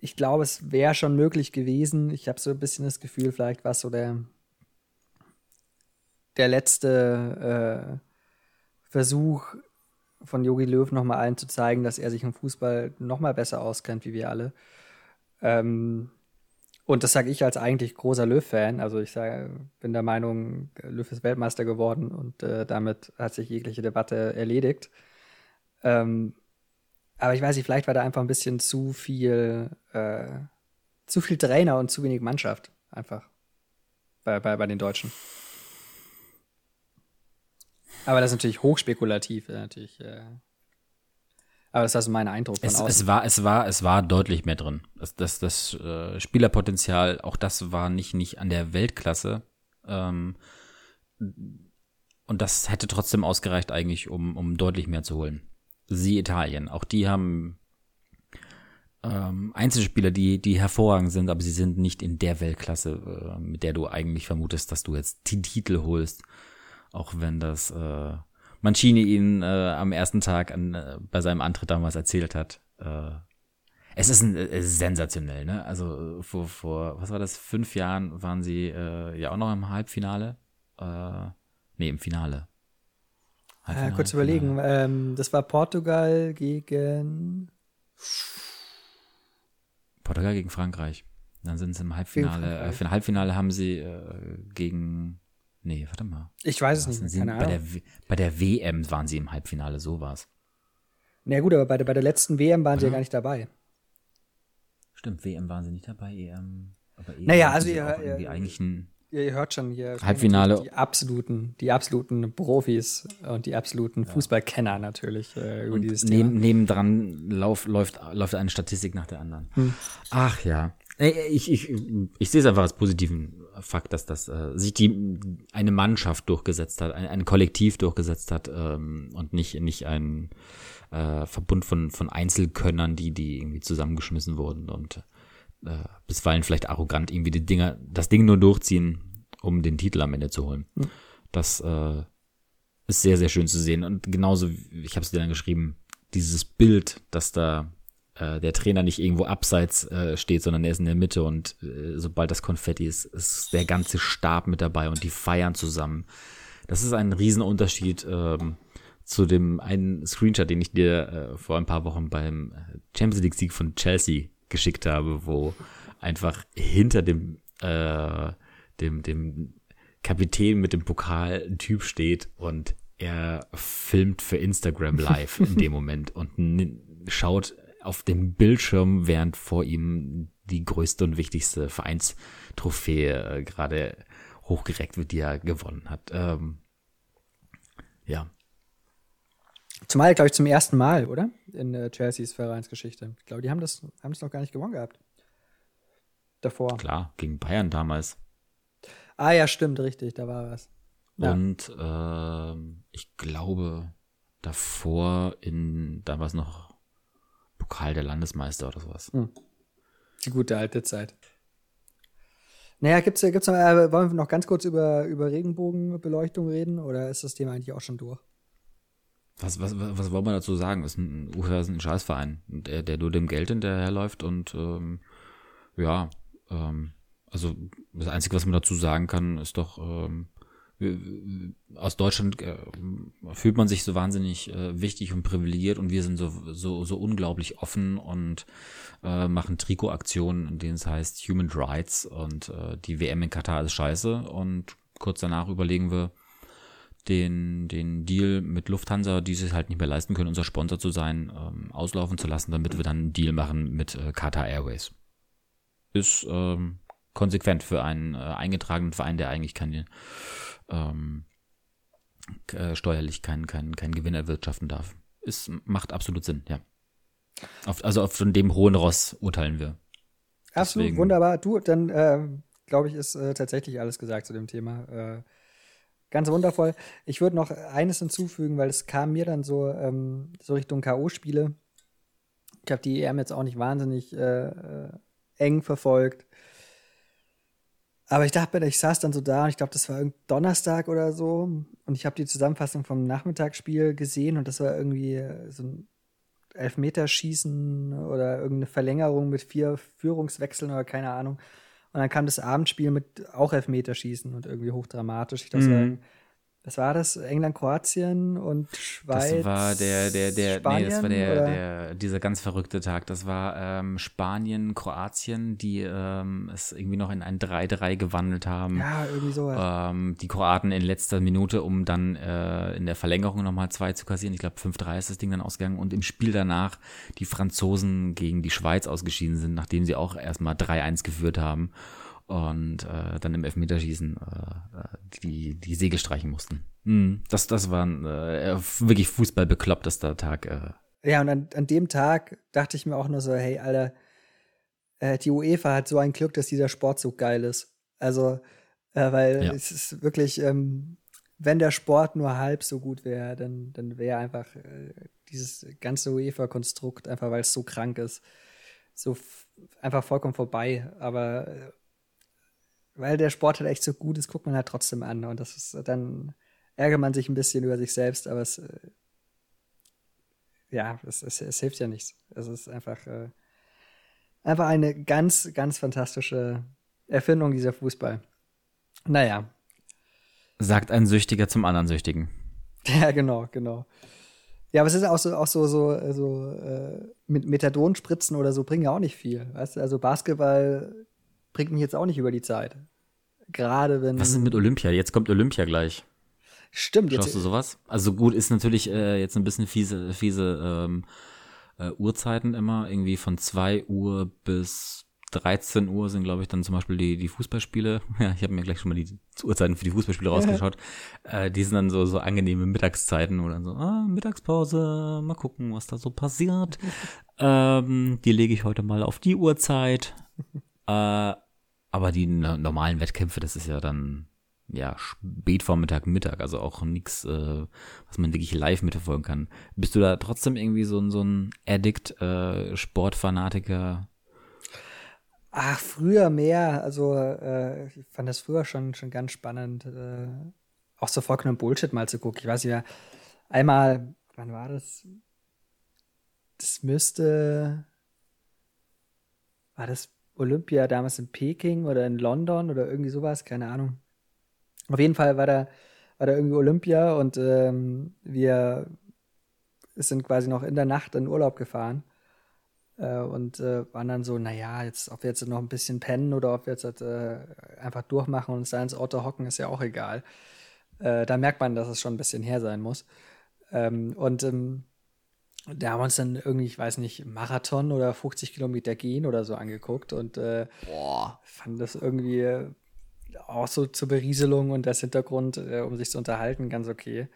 ich glaube, es wäre schon möglich gewesen. Ich habe so ein bisschen das Gefühl, vielleicht war es so der, der letzte äh, Versuch von Yogi Löw nochmal allen zu zeigen, dass er sich im Fußball nochmal besser auskennt, wie wir alle. Ähm, und das sage ich als eigentlich großer Löw-Fan. Also ich sage, bin der Meinung, Löw ist Weltmeister geworden und äh, damit hat sich jegliche Debatte erledigt. Ähm, aber ich weiß nicht, vielleicht war da einfach ein bisschen zu viel, äh, zu viel Trainer und zu wenig Mannschaft einfach bei, bei, bei den Deutschen. Aber das ist natürlich hochspekulativ, natürlich. Äh aber das ist also mein Eindruck es. Es war, es war, es war deutlich mehr drin. Das, das, das äh, Spielerpotenzial, auch das war nicht, nicht an der Weltklasse. Ähm, und das hätte trotzdem ausgereicht eigentlich, um, um deutlich mehr zu holen. Sie Italien, auch die haben ähm, Einzelspieler, die, die hervorragend sind, aber sie sind nicht in der Weltklasse, äh, mit der du eigentlich vermutest, dass du jetzt die Titel holst. Auch wenn das äh, Mancini ihn äh, am ersten Tag an, äh, bei seinem Antritt damals erzählt hat. Äh, es ist, ein, ist sensationell, ne? Also vor, vor, was war das, fünf Jahren waren sie äh, ja auch noch im Halbfinale. Äh, nee, im Finale. Halbfinale, äh, kurz überlegen, ähm, das war Portugal gegen Portugal gegen Frankreich. Dann sind sie im Halbfinale. Äh, für ein Halbfinale haben sie äh, gegen Nee, warte mal. Ich weiß es nicht mehr, keine bei Der, bei der WM waren sie im Halbfinale, so war's. Na gut, aber bei der, bei der letzten WM waren ja. sie ja gar nicht dabei. Stimmt, WM waren sie nicht dabei, EM. Aber EM naja, also ihr, irgendwie ihr, eigentlich ein ihr hört schon hier Halbfinale. Die absoluten, die absoluten Profis und die absoluten ja. Fußballkenner natürlich äh, über und dieses Thema. Neben, nebendran lauf, läuft, läuft eine Statistik nach der anderen. Hm. Ach ja. Ich, ich, ich sehe es einfach als positiven Fakt, dass das äh, sich die eine Mannschaft durchgesetzt hat, ein, ein Kollektiv durchgesetzt hat ähm, und nicht nicht ein äh, Verbund von von Einzelkönnern, die die irgendwie zusammengeschmissen wurden und äh, bisweilen vielleicht arrogant irgendwie die Dinger das Ding nur durchziehen, um den Titel am Ende zu holen. Mhm. Das äh, ist sehr sehr schön zu sehen und genauso ich habe es dir dann geschrieben, dieses Bild, dass da äh, der Trainer nicht irgendwo abseits äh, steht, sondern er ist in der Mitte und äh, sobald das Konfetti ist, ist der ganze Stab mit dabei und die feiern zusammen. Das ist ein Riesenunterschied ähm, zu dem einen Screenshot, den ich dir äh, vor ein paar Wochen beim Champions League Sieg von Chelsea geschickt habe, wo einfach hinter dem äh, dem dem Kapitän mit dem Pokal ein Typ steht und er filmt für Instagram live in dem Moment und schaut auf dem Bildschirm, während vor ihm die größte und wichtigste Vereinstrophäe äh, gerade hochgereckt wird, die er gewonnen hat. Ähm, ja. Zumal, glaube ich, zum ersten Mal, oder? In äh, Chelseas Vereinsgeschichte. Ich glaube, die haben das, haben das noch gar nicht gewonnen gehabt. Davor. Klar, gegen Bayern damals. Ah ja, stimmt, richtig, da war was. Ja. Und äh, ich glaube, davor in, da war es noch Pokal der Landesmeister oder sowas. Hm. Die gute alte Zeit. Naja, gibt's, gibt's noch, äh, wollen wir noch ganz kurz über, über Regenbogenbeleuchtung reden oder ist das Thema eigentlich auch schon durch? Was, was, was, was wollen wir dazu sagen? Ist ein, UFA ist ein Scheißverein, der, der nur dem Geld hinterherläuft und ähm, ja, ähm, also das Einzige, was man dazu sagen kann, ist doch, ähm, aus Deutschland äh, fühlt man sich so wahnsinnig äh, wichtig und privilegiert und wir sind so, so, so unglaublich offen und äh, machen Trikotaktionen, in denen es heißt Human Rights und äh, die WM in Katar ist scheiße und kurz danach überlegen wir, den, den Deal mit Lufthansa, die sich halt nicht mehr leisten können, unser Sponsor zu sein, ähm, auslaufen zu lassen, damit wir dann einen Deal machen mit äh, Qatar Airways. Ist ähm, konsequent für einen äh, eingetragenen Verein, der eigentlich keine ähm, äh, steuerlich keinen kein, kein Gewinn erwirtschaften darf. Es macht absolut Sinn, ja. Auf, also auf von dem hohen Ross urteilen wir. Absolut, Deswegen. wunderbar. Du, dann äh, glaube ich, ist äh, tatsächlich alles gesagt zu dem Thema. Äh, ganz wundervoll. Ich würde noch eines hinzufügen, weil es kam mir dann so, ähm, so Richtung K.O.-Spiele. Ich habe die EM jetzt auch nicht wahnsinnig äh, äh, eng verfolgt. Aber ich dachte, ich saß dann so da und ich glaube, das war Donnerstag oder so. Und ich habe die Zusammenfassung vom Nachmittagsspiel gesehen und das war irgendwie äh, so ein Elfmeterschießen oder irgendeine Verlängerung mit vier Führungswechseln oder keine Ahnung. Und dann kam das Abendspiel mit auch Elfmeterschießen und irgendwie hochdramatisch. Ich dachte, mhm was war das? England, Kroatien und Schweiz. Das war der, der, der, Spanien, nee, das war der, der, dieser ganz verrückte Tag. Das war ähm, Spanien, Kroatien, die ähm, es irgendwie noch in ein 3-3 gewandelt haben. Ja, irgendwie so. Ähm, die Kroaten in letzter Minute, um dann äh, in der Verlängerung nochmal zwei zu kassieren. Ich glaube, 5-3 ist das Ding dann ausgegangen. Und im Spiel danach die Franzosen gegen die Schweiz ausgeschieden sind, nachdem sie auch erstmal 3-1 geführt haben und äh, dann im Elfmeterschießen äh, die, die Segel streichen mussten. Mhm. Das, das war ein äh, wirklich fußballbeklopptester Tag. Äh. Ja, und an, an dem Tag dachte ich mir auch nur so, hey, Alter, äh, die UEFA hat so ein Glück, dass dieser Sport so geil ist. Also, äh, weil ja. es ist wirklich, ähm, wenn der Sport nur halb so gut wäre, dann, dann wäre einfach äh, dieses ganze UEFA-Konstrukt, einfach weil es so krank ist, so einfach vollkommen vorbei. Aber äh, weil der Sport halt echt so gut ist, guckt man halt trotzdem an. Und das ist, dann ärgert man sich ein bisschen über sich selbst, aber es, äh, ja, es, es, es, hilft ja nichts. Es ist einfach, äh, einfach eine ganz, ganz fantastische Erfindung, dieser Fußball. Naja. Sagt ein Süchtiger zum anderen Süchtigen. Ja, genau, genau. Ja, aber es ist auch so, auch so, so, so äh, mit Methadonspritzen oder so bringen ja auch nicht viel. Weißt du, also Basketball bringt mich jetzt auch nicht über die Zeit. Gerade wenn. Was ist denn mit Olympia? Jetzt kommt Olympia gleich. Stimmt. Schaust du sowas? Also gut, ist natürlich äh, jetzt ein bisschen fiese, fiese ähm, äh, Uhrzeiten immer. Irgendwie von 2 Uhr bis 13 Uhr sind, glaube ich, dann zum Beispiel die, die Fußballspiele. Ja, ich habe mir gleich schon mal die Uhrzeiten für die Fußballspiele rausgeschaut. äh, die sind dann so, so angenehme Mittagszeiten, dann so, ah, Mittagspause, mal gucken, was da so passiert. ähm, die lege ich heute mal auf die Uhrzeit. Äh, aber die normalen Wettkämpfe, das ist ja dann ja Spätvormittag, Mittag, also auch nichts, äh, was man wirklich live mitverfolgen kann. Bist du da trotzdem irgendwie so, so ein Addict, äh, Sportfanatiker? Ach, früher mehr. Also äh, ich fand das früher schon, schon ganz spannend, äh, auch so vollkommen Bullshit mal zu gucken. Ich weiß ja, einmal, wann war das? Das müsste, war das Olympia damals in Peking oder in London oder irgendwie sowas, keine Ahnung. Auf jeden Fall war da, war da irgendwie Olympia und ähm, wir sind quasi noch in der Nacht in Urlaub gefahren äh, und äh, waren dann so, naja, jetzt, ob wir jetzt noch ein bisschen pennen oder ob wir jetzt äh, einfach durchmachen und uns da ins Auto hocken, ist ja auch egal. Äh, da merkt man, dass es schon ein bisschen her sein muss. Ähm, und ähm, da haben wir uns dann irgendwie, ich weiß nicht, Marathon oder 50 Kilometer gehen oder so angeguckt und äh, fand das irgendwie auch so zur Berieselung und das Hintergrund, äh, um sich zu unterhalten, ganz okay.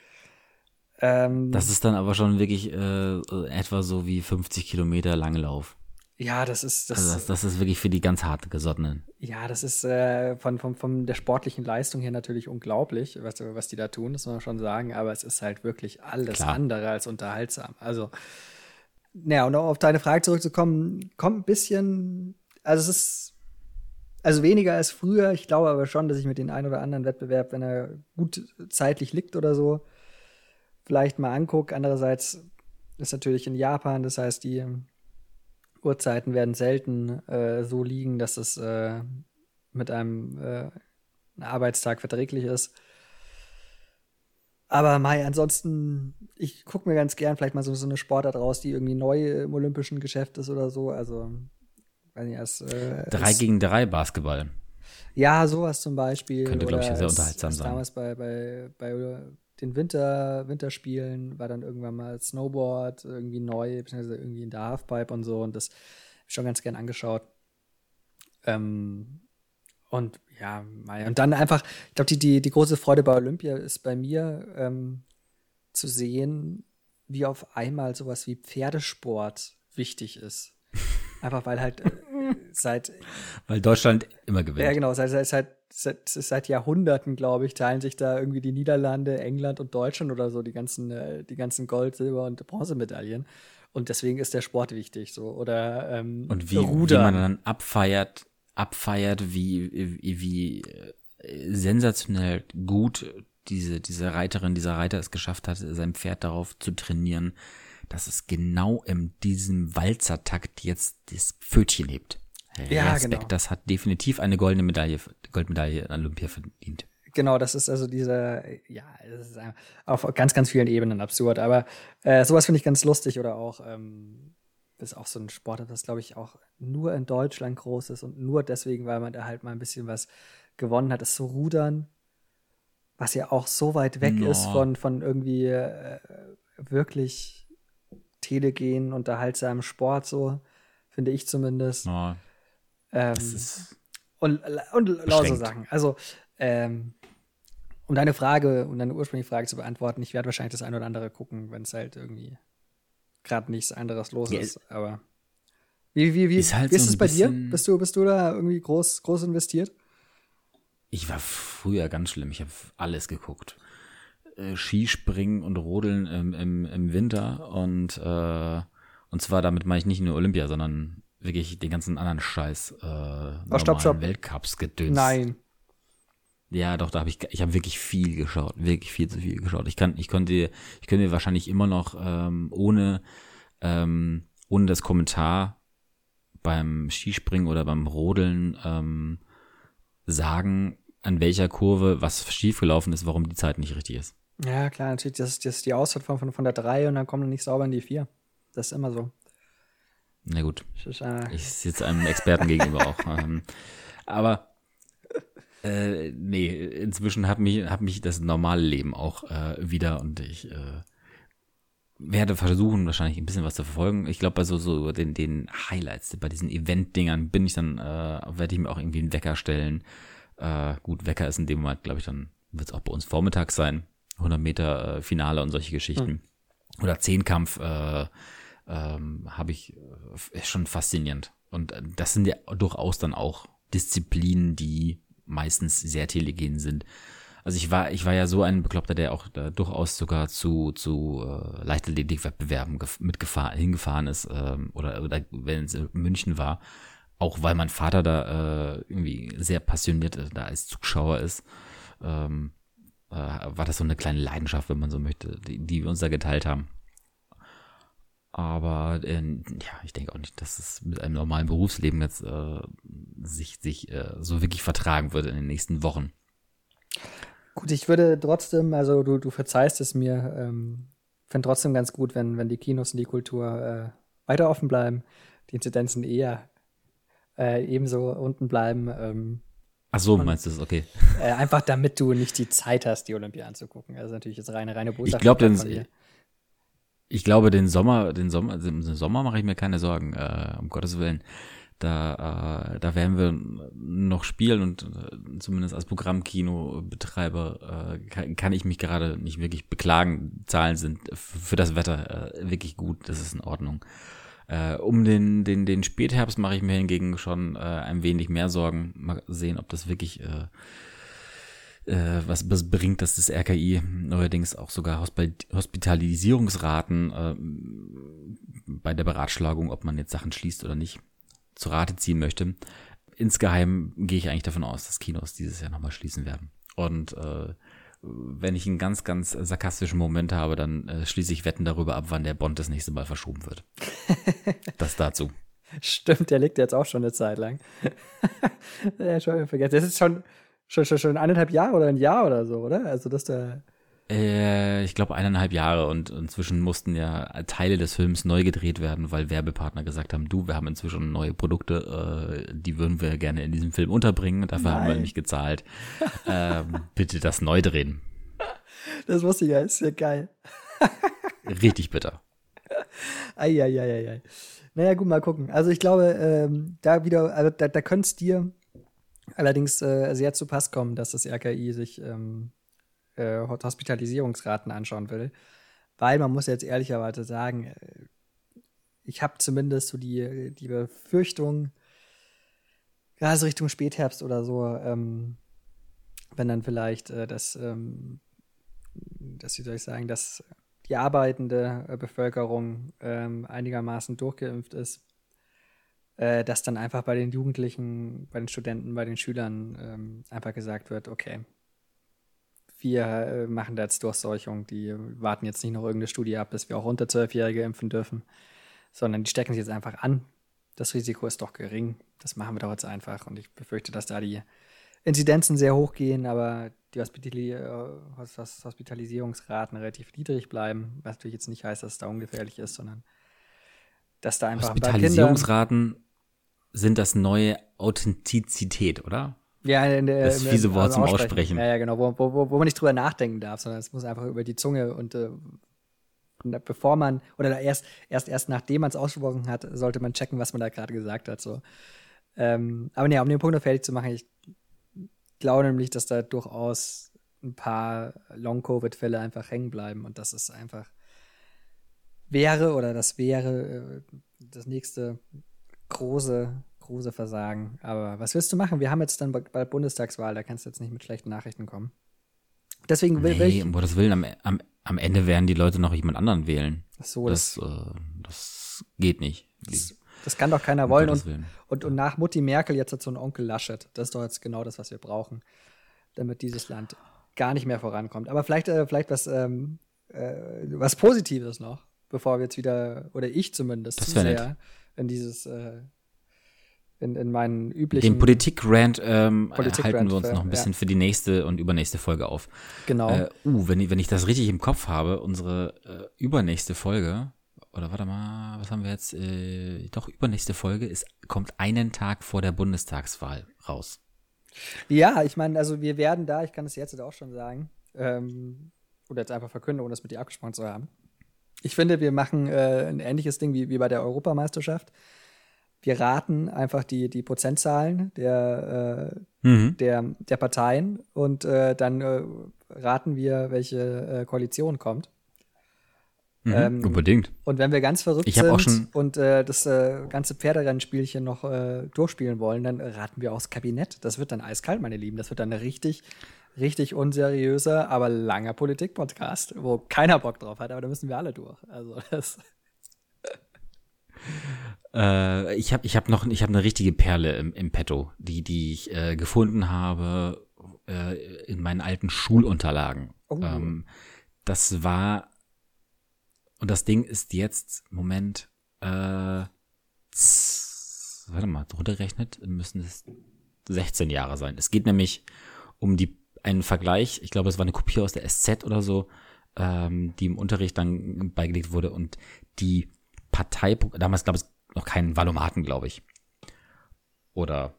Ähm, das ist dann aber schon wirklich äh, etwa so wie 50 Kilometer Langlauf. Ja, das ist das, also das, das ist wirklich für die ganz hart gesottenen. Ja, das ist äh, von, von, von der sportlichen Leistung her natürlich unglaublich, was, was die da tun, das muss man schon sagen, aber es ist halt wirklich alles Klar. andere als unterhaltsam. Also, naja, und auf deine Frage zurückzukommen, kommt ein bisschen, also es ist, also weniger als früher, ich glaube aber schon, dass ich mit den ein oder anderen Wettbewerb, wenn er gut zeitlich liegt oder so, vielleicht mal angucke. Andererseits ist natürlich in Japan, das heißt, die Uhrzeiten werden selten äh, so liegen, dass es äh, mit einem äh, Arbeitstag verträglich ist. Aber Mai, ansonsten, ich gucke mir ganz gern vielleicht mal so, so eine Sportart raus, die irgendwie neu im olympischen Geschäft ist oder so. Also, weiß nicht, als, äh, drei als, gegen drei Basketball. Ja, sowas zum Beispiel. Könnte, glaube ich, sehr unterhaltsam sein. Damals bei, bei, bei den Winter, Winterspielen war dann irgendwann mal Snowboard irgendwie neu, beziehungsweise irgendwie in der Halfpipe und so. Und das habe ich schon ganz gern angeschaut. Ähm, und ja, und dann einfach, ich glaube, die, die, die große Freude bei Olympia ist bei mir ähm, zu sehen, wie auf einmal sowas wie Pferdesport wichtig ist. Einfach weil halt äh, seit. Weil Deutschland immer gewinnt. Ja, genau, seit, seit, seit, seit, seit Jahrhunderten, glaube ich, teilen sich da irgendwie die Niederlande, England und Deutschland oder so die ganzen, äh, die ganzen Gold-, Silber- und Bronzemedaillen. Und deswegen ist der Sport wichtig, so. Oder ähm, Und wie, wie man dann abfeiert, abfeiert, wie, wie, äh, sensationell gut diese, diese Reiterin, dieser Reiter es geschafft hat, sein Pferd darauf zu trainieren, dass es genau in diesem Walzertakt jetzt das Pfötchen hebt. Ja, Respekt, genau. das hat definitiv eine goldene Medaille, Goldmedaille in Olympia verdient. Genau, das ist also diese, ja, das ist auf ganz, ganz vielen Ebenen absurd. Aber äh, sowas finde ich ganz lustig oder auch, ähm, das ist auch so ein Sport, das glaube ich auch nur in Deutschland groß ist und nur deswegen, weil man da halt mal ein bisschen was gewonnen hat, ist so Rudern, was ja auch so weit weg no. ist von, von irgendwie äh, wirklich telegenen, unterhaltsamen Sport, so, finde ich zumindest. No. Ähm, und, und lauter Sachen. Also, ähm, um deine Frage, um deine ursprüngliche Frage zu beantworten, ich werde wahrscheinlich das ein oder andere gucken, wenn es halt irgendwie gerade nichts anderes los ja. ist. Aber wie, wie, wie, ist, halt wie ist so es bei dir? Bist du, bist du da irgendwie groß, groß investiert? Ich war früher ganz schlimm. Ich habe alles geguckt. Äh, Skispringen und Rodeln im, im, im Winter und äh, und zwar damit meine ich nicht nur Olympia, sondern wirklich den ganzen anderen Scheiß äh, oh, stopp, stopp. Weltcups gedöns. Nein. Ja, doch, da habe ich, ich habe wirklich viel geschaut, wirklich viel zu viel geschaut. Ich kann, ich konnte, ich könnte wahrscheinlich immer noch ähm, ohne, ähm, ohne das Kommentar beim Skispringen oder beim Rodeln ähm, sagen, an welcher Kurve was schiefgelaufen ist, warum die Zeit nicht richtig ist. Ja, klar, natürlich, das, das ist die Ausfahrt von, von, von der 3 und dann kommen wir nicht sauber in die 4. Das ist immer so. Na gut. Ist, ich sitze einem Experten gegenüber auch. Ähm, aber äh, nee, inzwischen hat mich, hat mich das normale Leben auch äh, wieder und ich äh, werde versuchen, wahrscheinlich ein bisschen was zu verfolgen. Ich glaube, bei so, so den, den Highlights, bei diesen Event-Dingern bin ich dann, äh, werde ich mir auch irgendwie einen Wecker stellen. Äh, gut, Wecker ist in dem Moment, glaube ich, dann wird es auch bei uns vormittags sein. 100 Meter äh, Finale und solche Geschichten. Mhm. Oder Zehnkampf äh, ähm, habe ich äh, schon faszinierend. Und äh, das sind ja durchaus dann auch Disziplinen, die meistens sehr telegen sind. Also ich war, ich war ja so ein Bekloppter, der auch da durchaus sogar zu, zu äh, Leichtathletikwettbewerben mitgefahren, hingefahren ist, ähm, oder, oder wenn es in München war, auch weil mein Vater da äh, irgendwie sehr passioniert äh, da als Zuschauer ist, ähm, äh, war das so eine kleine Leidenschaft, wenn man so möchte, die, die wir uns da geteilt haben. Aber äh, ja, ich denke auch nicht, dass es mit einem normalen Berufsleben jetzt äh, sich, sich äh, so wirklich vertragen wird in den nächsten Wochen. Gut, ich würde trotzdem, also du, du verzeihst es mir, ähm, finde trotzdem ganz gut, wenn, wenn die Kinos und die Kultur äh, weiter offen bleiben, die Inzidenzen eher äh, ebenso unten bleiben. Ähm, Ach so, und, meinst du das, okay. Äh, einfach damit du nicht die Zeit hast, die Olympia anzugucken. Also natürlich jetzt reine, reine Botschaft. Ich glaube, ich glaube, den Sommer, den Sommer, im Sommer mache ich mir keine Sorgen, äh, um Gottes Willen. Da, äh, da werden wir noch spielen und äh, zumindest als Programmkinobetreiber äh, kann, kann ich mich gerade nicht wirklich beklagen. Zahlen sind für das Wetter äh, wirklich gut, das ist in Ordnung. Äh, um den, den, den Spätherbst mache ich mir hingegen schon äh, ein wenig mehr Sorgen. Mal sehen, ob das wirklich äh, äh, was, was bringt, dass das RKI neuerdings auch sogar Hospitalisierungsraten äh, bei der Beratschlagung, ob man jetzt Sachen schließt oder nicht, zu Rate ziehen möchte. Insgeheim gehe ich eigentlich davon aus, dass Kinos dieses Jahr nochmal schließen werden. Und äh, wenn ich einen ganz, ganz sarkastischen Moment habe, dann äh, schließe ich Wetten darüber ab, wann der Bond das nächste Mal verschoben wird. das dazu. Stimmt, der liegt jetzt auch schon eine Zeit lang. ja, schon vergessen. Das ist schon, schon, schon, schon eineinhalb Jahre oder ein Jahr oder so, oder? Also, dass der. Äh, ich glaube eineinhalb Jahre und inzwischen mussten ja Teile des Films neu gedreht werden, weil Werbepartner gesagt haben, du, wir haben inzwischen neue Produkte, äh, die würden wir gerne in diesem Film unterbringen, dafür Nein. haben wir nämlich gezahlt. ähm, bitte das neu drehen. Das wusste ich ja, ist ja geil. Richtig bitter. Eieieiei. Naja, gut, mal gucken. Also ich glaube, ähm, da wieder, also da, da könnte es dir allerdings äh, sehr zu Pass kommen, dass das RKI sich ähm, äh, Hospitalisierungsraten anschauen will. Weil man muss jetzt ehrlicherweise sagen, äh, ich habe zumindest so die, die Befürchtung, gerade so Richtung Spätherbst oder so, ähm, wenn dann vielleicht äh, das, ähm, das, wie soll ich sagen, dass die arbeitende äh, Bevölkerung ähm, einigermaßen durchgeimpft ist, äh, dass dann einfach bei den Jugendlichen, bei den Studenten, bei den Schülern ähm, einfach gesagt wird, okay, wir äh, machen da jetzt Durchseuchung, die warten jetzt nicht noch irgendeine Studie ab, dass wir auch unter Zwölfjährige impfen dürfen, sondern die stecken sich jetzt einfach an. Das Risiko ist doch gering. Das machen wir doch jetzt einfach. Und ich befürchte, dass da die Inzidenzen sehr hoch gehen, aber die äh, Hospitalisierungsraten relativ niedrig bleiben, was natürlich jetzt nicht heißt, dass es da ungefährlich ist, sondern dass da einfach Hospitalisierungsraten sind das neue Authentizität, oder? Ja, in der, das fiese Wort also zum Aussprechen. Aussprechen. Ja, ja, genau, wo, wo, wo man nicht drüber nachdenken darf, sondern es muss einfach über die Zunge und äh, bevor man, oder erst, erst, erst nachdem man es ausgesprochen hat, sollte man checken, was man da gerade gesagt hat. So. Ähm, aber nee, um den Punkt noch fertig zu machen, ich glaube nämlich, dass da durchaus ein paar Long-Covid-Fälle einfach hängen bleiben und das ist einfach wäre oder das wäre äh, das nächste große große Versagen. Aber was willst du machen? Wir haben jetzt dann bald Bundestagswahl, da kannst du jetzt nicht mit schlechten Nachrichten kommen. Deswegen will, nee, ich. um Gottes Willen, am, am, am Ende werden die Leute noch jemand anderen wählen. Ach so, das, das, äh, das geht nicht. Das, das, kann doch keiner wollen. Und, und, und, nach Mutti Merkel jetzt hat so ein Onkel Laschet. Das ist doch jetzt genau das, was wir brauchen, damit dieses Land gar nicht mehr vorankommt. Aber vielleicht, äh, vielleicht was, ähm, äh, was Positives noch, bevor wir jetzt wieder, oder ich zumindest, zu sehr nett. In dieses äh, in, in meinen üblichen. Den Politik-Rant ähm, Politik halten wir uns noch ein bisschen ja. für die nächste und übernächste Folge auf. Genau. Äh, uh, wenn, wenn ich das richtig im Kopf habe, unsere äh, übernächste Folge, oder warte mal, was haben wir jetzt? Äh, doch, übernächste Folge ist, kommt einen Tag vor der Bundestagswahl raus. Ja, ich meine, also wir werden da, ich kann es jetzt auch schon sagen, ähm, oder jetzt einfach verkünden, ohne es mit dir abgesprochen zu haben. Ich finde, wir machen äh, ein ähnliches Ding wie, wie bei der Europameisterschaft wir raten einfach die, die Prozentzahlen der, äh, mhm. der, der Parteien und äh, dann äh, raten wir, welche äh, Koalition kommt. Mhm, ähm, unbedingt. Und wenn wir ganz verrückt sind und äh, das ganze Pferderennspielchen noch durchspielen wollen, dann raten wir auch das Kabinett. Das wird dann eiskalt, meine Lieben. Das wird dann richtig, richtig unseriöser, aber langer Politik-Podcast, wo keiner Bock drauf hat, aber da müssen wir alle durch. Also das äh, ich habe ich hab noch ich hab eine richtige Perle im, im Petto, die, die ich äh, gefunden habe äh, in meinen alten Schulunterlagen. Oh. Ähm, das war, und das Ding ist jetzt, Moment, äh, warte mal, drunter gerechnet, müssen es 16 Jahre sein. Es geht nämlich um die einen Vergleich, ich glaube, es war eine Kopie aus der SZ oder so, ähm, die im Unterricht dann beigelegt wurde und die Partei, damals gab es noch keinen Valomaten, glaube ich. Oder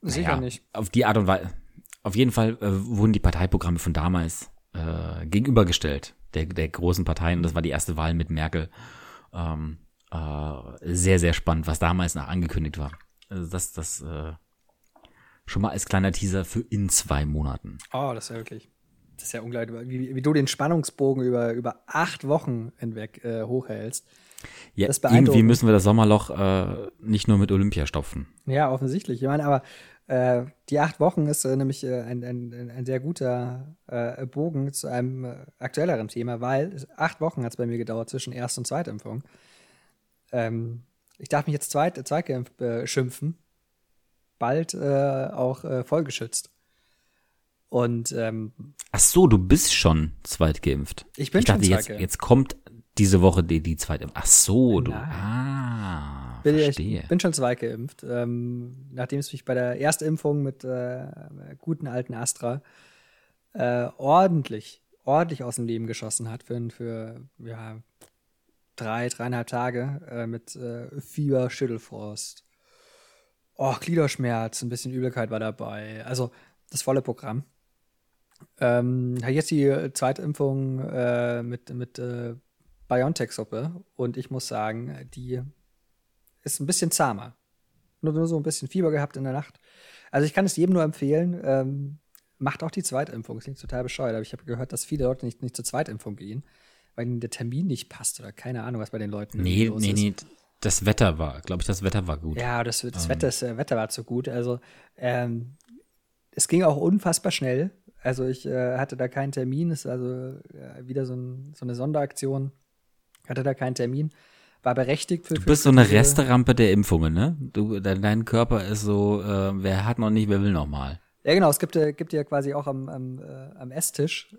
Sicher naja, nicht. Auf die Art und Weise. Auf jeden Fall äh, wurden die Parteiprogramme von damals äh, gegenübergestellt, der, der großen Parteien. Das war die erste Wahl mit Merkel. Ähm, äh, sehr, sehr spannend, was damals noch angekündigt war. Also das, das äh, schon mal als kleiner Teaser für in zwei Monaten. Oh, das ist ja wirklich. Das ist ja unglaublich, wie, wie du den Spannungsbogen über, über acht Wochen hinweg äh, hochhältst. Ja, irgendwie müssen wir das Sommerloch äh, nicht nur mit Olympia stopfen. Ja, offensichtlich. Ich meine, aber äh, die acht Wochen ist äh, nämlich äh, ein, ein, ein sehr guter äh, Bogen zu einem aktuelleren Thema, weil acht Wochen hat es bei mir gedauert zwischen Erst- und Zweitimpfung. Ähm, ich darf mich jetzt zweit, zweitgeimpft äh, Bald auch vollgeschützt. Und ähm, Ach so, du bist schon zweitgeimpft. Ich bin ich dachte, schon jetzt, jetzt kommt diese Woche die, die zweite. Ach so, du. Nein. Ah, bin verstehe. Ich bin schon zweitgeimpft. Ähm, nachdem es mich bei der Erstimpfung mit äh, guten alten Astra äh, ordentlich, ordentlich aus dem Leben geschossen hat für, für ja, drei, dreieinhalb Tage äh, mit äh, Fieber, Schüttelfrost. Oh, Gliederschmerz, ein bisschen Übelkeit war dabei. Also das volle Programm. Ähm, jetzt die zweite Impfung äh, mit, mit äh, BioNTech-Suppe und ich muss sagen, die ist ein bisschen zahmer. Nur, nur so ein bisschen Fieber gehabt in der Nacht. Also ich kann es jedem nur empfehlen, ähm, macht auch die Zweitimpfung. Das klingt total bescheuert, aber ich habe gehört, dass viele Leute nicht, nicht zur Zweitimpfung gehen, weil ihnen der Termin nicht passt oder keine Ahnung, was bei den Leuten nee, los nee, ist. Nee, nee, das Wetter war, glaube ich, das Wetter war gut. Ja, das, das ähm. Wetter, das äh, Wetter war zu gut. Also ähm, es ging auch unfassbar schnell. Also ich äh, hatte da keinen Termin. Es ist also äh, wieder so, ein, so, eine Sonderaktion. Hatte da keinen Termin. War berechtigt für. Du bist so eine Resterampe der Impfungen, ne? Du, dein Körper ist so, äh, wer hat noch nicht, wer will noch mal. Ja, genau. Es gibt, äh, gibt ja quasi auch am, am, äh, am Esstisch,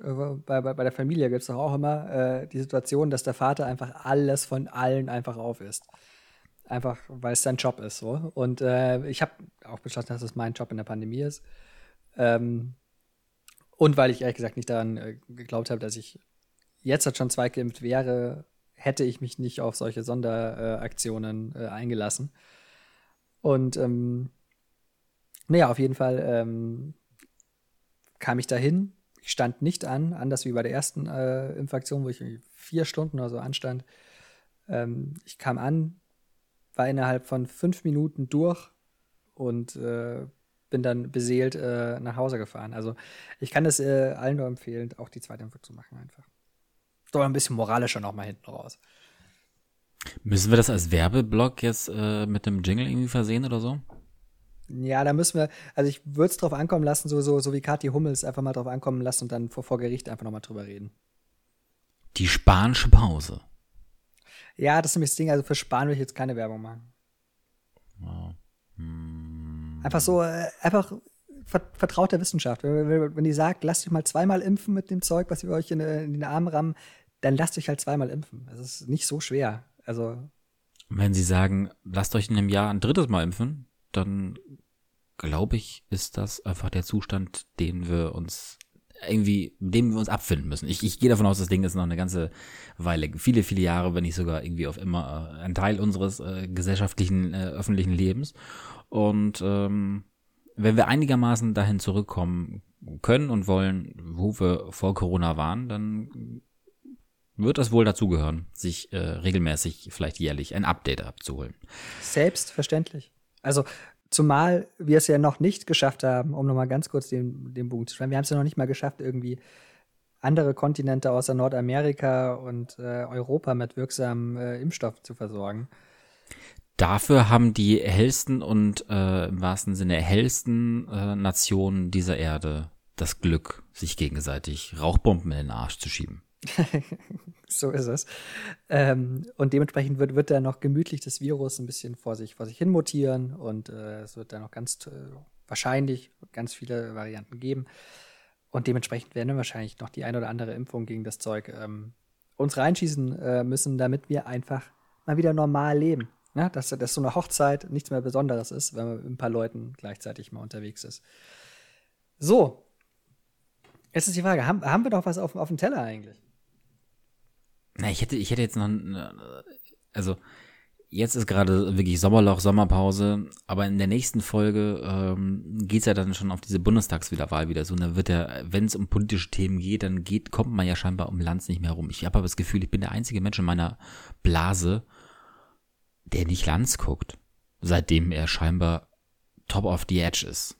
bei, bei, bei der Familie gibt es auch immer die Situation, dass der Vater einfach alles von allen einfach auf ist. Einfach, weil es sein Job ist. so. Und äh, ich habe auch beschlossen, dass es mein Job in der Pandemie ist. Ähm, und weil ich ehrlich gesagt nicht daran äh, geglaubt habe, dass ich jetzt halt schon zweigeimpft wäre, hätte ich mich nicht auf solche Sonderaktionen äh, eingelassen. Und ähm, naja, auf jeden Fall ähm, kam ich dahin. Ich stand nicht an, anders wie bei der ersten äh, Impfaktion, wo ich vier Stunden oder so anstand. Ähm, ich kam an, war innerhalb von fünf Minuten durch und äh, bin dann beseelt äh, nach Hause gefahren. Also ich kann es äh, allen nur empfehlen, auch die zweite Impfung zu machen einfach. Doch ein bisschen moralischer noch mal hinten raus. Müssen wir das als Werbeblock jetzt äh, mit einem Jingle irgendwie versehen oder so? Ja, da müssen wir, also ich würde es drauf ankommen lassen, so, so, so wie Kathi Hummels einfach mal drauf ankommen lassen und dann vor, vor Gericht einfach nochmal drüber reden. Die spanische Pause. Ja, das ist nämlich das Ding, also für Span will ich jetzt keine Werbung machen. Wow. Hm. Einfach so, äh, einfach vertraut der Wissenschaft. Wenn, wenn die sagt, lasst euch mal zweimal impfen mit dem Zeug, was wir euch in, in den Arm rammen, dann lasst euch halt zweimal impfen. Das ist nicht so schwer. Also. Wenn sie sagen, lasst euch in einem Jahr ein drittes Mal impfen, dann glaube ich, ist das einfach der Zustand, den wir uns irgendwie, dem wir uns abfinden müssen. Ich, ich gehe davon aus, das Ding ist noch eine ganze Weile, viele, viele Jahre, wenn nicht sogar irgendwie auf immer äh, ein Teil unseres äh, gesellschaftlichen, äh, öffentlichen Lebens. Und ähm, wenn wir einigermaßen dahin zurückkommen können und wollen, wo wir vor Corona waren, dann wird das wohl dazugehören, sich äh, regelmäßig, vielleicht jährlich, ein Update abzuholen. Selbstverständlich. Also zumal wir es ja noch nicht geschafft haben, um nochmal ganz kurz den, den Bogen zu schreiben, wir haben es ja noch nicht mal geschafft, irgendwie andere Kontinente außer Nordamerika und äh, Europa mit wirksamen äh, Impfstoffen zu versorgen. Dafür haben die hellsten und äh, im wahrsten Sinne hellsten äh, Nationen dieser Erde das Glück, sich gegenseitig Rauchbomben in den Arsch zu schieben. so ist es. Ähm, und dementsprechend wird, wird da noch gemütlich das Virus ein bisschen vor sich, vor sich hin mutieren und äh, es wird da noch ganz äh, wahrscheinlich ganz viele Varianten geben. Und dementsprechend werden wir wahrscheinlich noch die ein oder andere Impfung gegen das Zeug ähm, uns reinschießen äh, müssen, damit wir einfach mal wieder normal leben. Ja, dass, dass so eine Hochzeit nichts mehr Besonderes ist, wenn man mit ein paar Leuten gleichzeitig mal unterwegs ist. So. Jetzt ist die Frage, haben, haben wir doch was auf, auf dem Teller eigentlich? Na, ich hätte, ich hätte jetzt noch, also, jetzt ist gerade wirklich Sommerloch, Sommerpause, aber in der nächsten Folge ähm, geht ja dann schon auf diese Bundestagswiederwahl wieder so. Und da wird ja, wenn es um politische Themen geht, dann geht, kommt man ja scheinbar um Lanz nicht mehr rum. Ich habe aber das Gefühl, ich bin der einzige Mensch in meiner Blase, der nicht Lanz guckt, seitdem er scheinbar top of the edge ist.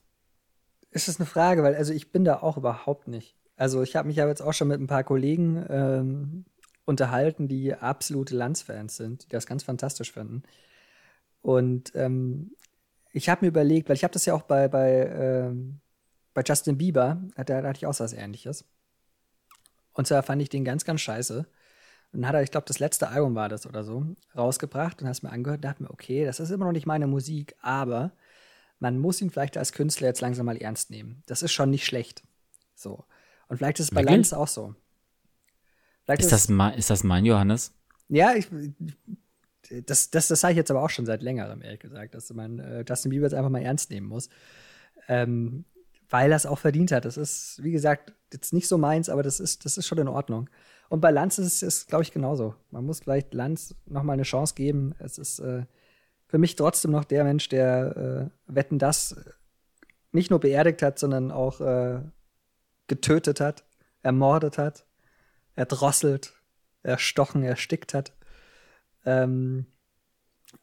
Ist das eine Frage, weil also ich bin da auch überhaupt nicht. Also ich habe mich ja jetzt auch schon mit ein paar Kollegen ähm, unterhalten, die absolute Landsfans sind, die das ganz fantastisch finden. Und ähm, ich habe mir überlegt, weil ich habe das ja auch bei, bei, ähm, bei Justin Bieber, da, da hatte ich auch was ähnliches. Und zwar fand ich den ganz, ganz scheiße. Und dann hat er, ich glaube, das letzte Album war das oder so, rausgebracht und hast mir angehört, dachte mir, okay, das ist immer noch nicht meine Musik, aber man muss ihn vielleicht als Künstler jetzt langsam mal ernst nehmen. Das ist schon nicht schlecht. So. Und vielleicht ist es bei Lanz auch so. Vielleicht ist, das mein, ist das mein Johannes? Ja, ich, das, das, das sage ich jetzt aber auch schon seit längerem, ehrlich gesagt, dass man äh, Justin Bieber jetzt einfach mal ernst nehmen muss. Ähm, weil er es auch verdient hat. Das ist, wie gesagt, jetzt nicht so meins, aber das ist, das ist schon in Ordnung. Und bei Lanz ist es, glaube ich, genauso. Man muss vielleicht Lanz noch mal eine Chance geben. Es ist äh, für mich trotzdem noch der Mensch, der äh, Wetten das nicht nur beerdigt hat, sondern auch äh, getötet hat, ermordet hat, erdrosselt, erstochen, erstickt hat. Ähm,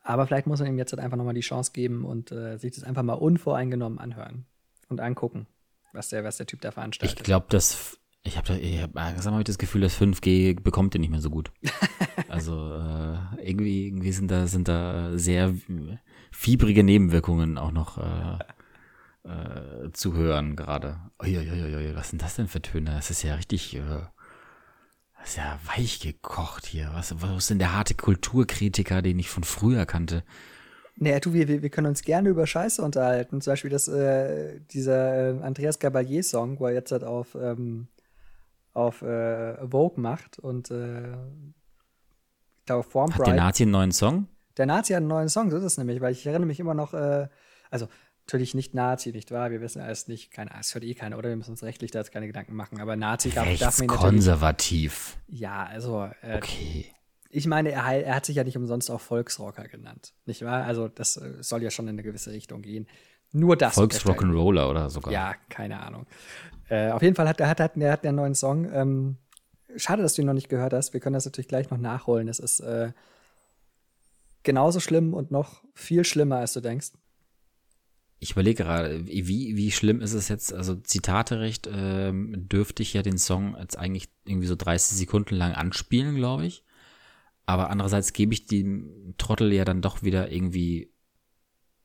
aber vielleicht muss man ihm jetzt halt einfach noch mal die Chance geben und äh, sich das einfach mal unvoreingenommen anhören und angucken, was der, was der Typ da veranstaltet. Ich glaube, das ich habe ich hab, langsam hab ich das Gefühl, das 5G bekommt ihr nicht mehr so gut. also äh, irgendwie, irgendwie sind da sind da sehr fiebrige Nebenwirkungen auch noch äh, äh, zu hören gerade. Was sind das denn für Töne? Das ist ja richtig, äh, das ist ja weich gekocht hier. Was, was ist denn der harte Kulturkritiker, den ich von früher kannte? Naja, du, wir, wir können uns gerne über Scheiße unterhalten. Zum Beispiel das, äh, dieser äh, Andreas Gabalier-Song, wo er jetzt halt auf ähm, auf äh, Vogue macht und äh, ich glaube Form Hat der Nazi einen neuen Song? Der Nazi hat einen neuen Song, so ist es nämlich, weil ich erinnere mich immer noch, äh, also natürlich nicht Nazi, nicht wahr? Wir wissen alles nicht, keine, es hört eh keiner, oder? Wir müssen uns rechtlich da jetzt keine Gedanken machen, aber Nazi darf, darf mir konservativ. Ja, also äh, okay. Ich meine, er, er, hat sich ja nicht umsonst auch Volksrocker genannt, nicht wahr? Also das äh, soll ja schon in eine gewisse Richtung gehen. Nur das. Volksrock'n'Roller oder sogar. Ja, keine Ahnung. Äh, auf jeden Fall hat er hat, hat, hat einen neuen Song. Ähm, schade, dass du ihn noch nicht gehört hast. Wir können das natürlich gleich noch nachholen. Es ist äh, genauso schlimm und noch viel schlimmer, als du denkst. Ich überlege gerade, wie, wie schlimm ist es jetzt? Also Zitaterecht ähm, dürfte ich ja den Song jetzt eigentlich irgendwie so 30 Sekunden lang anspielen, glaube ich. Aber andererseits gebe ich dem Trottel ja dann doch wieder irgendwie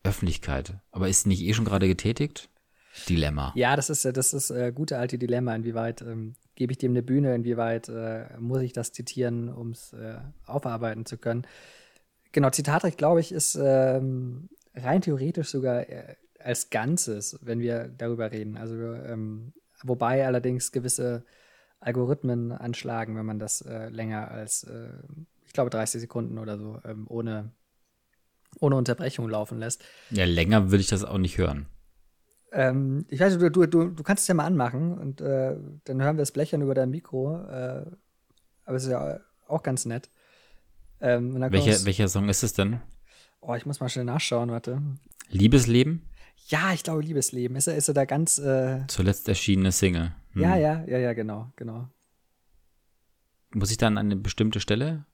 Öffentlichkeit. Aber ist nicht eh schon gerade getätigt? Dilemma. Ja, das ist das ist äh, gute alte Dilemma. Inwieweit ähm, gebe ich dem eine Bühne? Inwieweit äh, muss ich das zitieren, um es äh, aufarbeiten zu können? Genau, Zitatrecht, glaube ich, ist ähm, rein theoretisch sogar äh, als Ganzes, wenn wir darüber reden. Also ähm, wobei allerdings gewisse Algorithmen anschlagen, wenn man das äh, länger als, äh, ich glaube, 30 Sekunden oder so ähm, ohne ohne Unterbrechung laufen lässt. Ja, länger würde ich das auch nicht hören. Ähm, ich weiß, du, du, du, du kannst es ja mal anmachen und äh, dann hören wir es blechern über dein Mikro. Äh, aber es ist ja auch ganz nett. Ähm, welcher, welcher Song ist es denn? Oh, ich muss mal schnell nachschauen, warte. Liebesleben? Ja, ich glaube Liebesleben. Ist er, ist er da ganz. Äh Zuletzt erschienene Single. Hm. Ja, ja, ja, ja, genau, genau. Muss ich dann an eine bestimmte Stelle?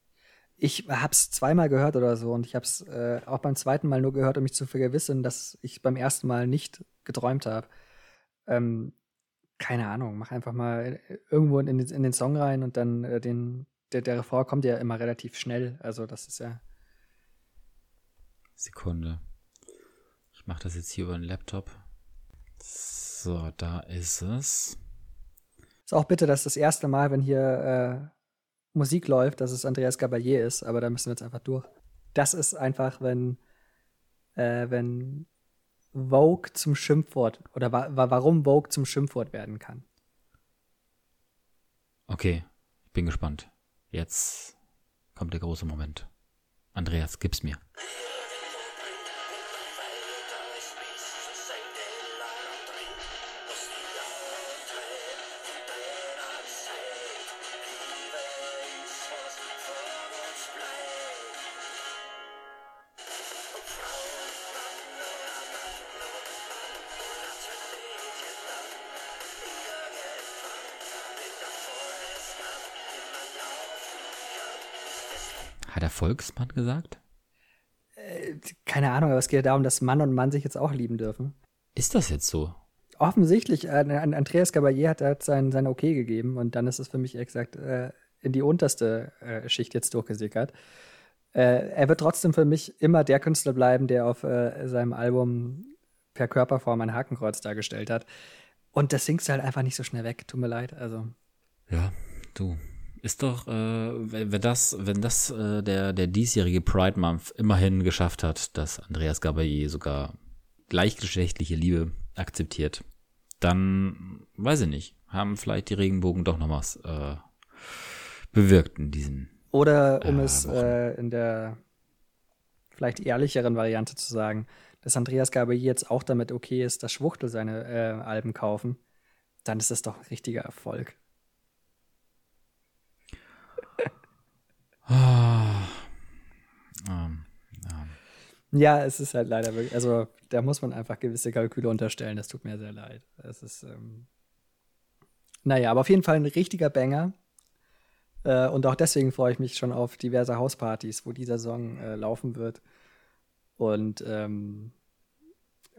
ich habe es zweimal gehört oder so und ich habe es äh, auch beim zweiten Mal nur gehört, um mich zu vergewissen, dass ich beim ersten Mal nicht geträumt habe. Ähm, keine Ahnung, mach einfach mal äh, irgendwo in, den, in den Song rein und dann äh, den, der, der Refrain kommt ja immer relativ schnell. Also das ist ja. Sekunde. Mache das jetzt hier über den Laptop. So, da ist es. Ist auch bitte das, das erste Mal, wenn hier äh, Musik läuft, dass es Andreas Gabalier ist, aber da müssen wir jetzt einfach durch. Das ist einfach, wenn, äh, wenn Vogue zum Schimpfwort oder wa warum Vogue zum Schimpfwort werden kann. Okay, ich bin gespannt. Jetzt kommt der große Moment. Andreas, gib's mir. Hat er Volksmann gesagt? Äh, keine Ahnung, aber es geht ja darum, dass Mann und Mann sich jetzt auch lieben dürfen. Ist das jetzt so? Offensichtlich, äh, Andreas Gabalier hat, hat sein, sein Okay gegeben und dann ist es für mich ehrlich gesagt äh, in die unterste äh, Schicht jetzt durchgesickert. Äh, er wird trotzdem für mich immer der Künstler bleiben, der auf äh, seinem Album per Körperform ein Hakenkreuz dargestellt hat. Und das singst du halt einfach nicht so schnell weg. Tut mir leid. Also. Ja, du. Ist doch, äh, wenn das, wenn das äh, der, der diesjährige Pride Month immerhin geschafft hat, dass Andreas Gabayé sogar gleichgeschlechtliche Liebe akzeptiert, dann weiß ich nicht, haben vielleicht die Regenbogen doch noch was äh, bewirkt in diesen. Oder um äh, es äh, in der vielleicht ehrlicheren Variante zu sagen, dass Andreas Gabayé jetzt auch damit okay ist, dass Schwuchtel seine äh, Alben kaufen, dann ist das doch ein richtiger Erfolg. Ah. ähm, ja. es ist halt leider wirklich, also da muss man einfach gewisse Kalküle unterstellen. Das tut mir sehr leid. Es ist, ähm, naja, aber auf jeden Fall ein richtiger Banger. Äh, und auch deswegen freue ich mich schon auf diverse Hauspartys, wo dieser Song äh, laufen wird. Und ähm,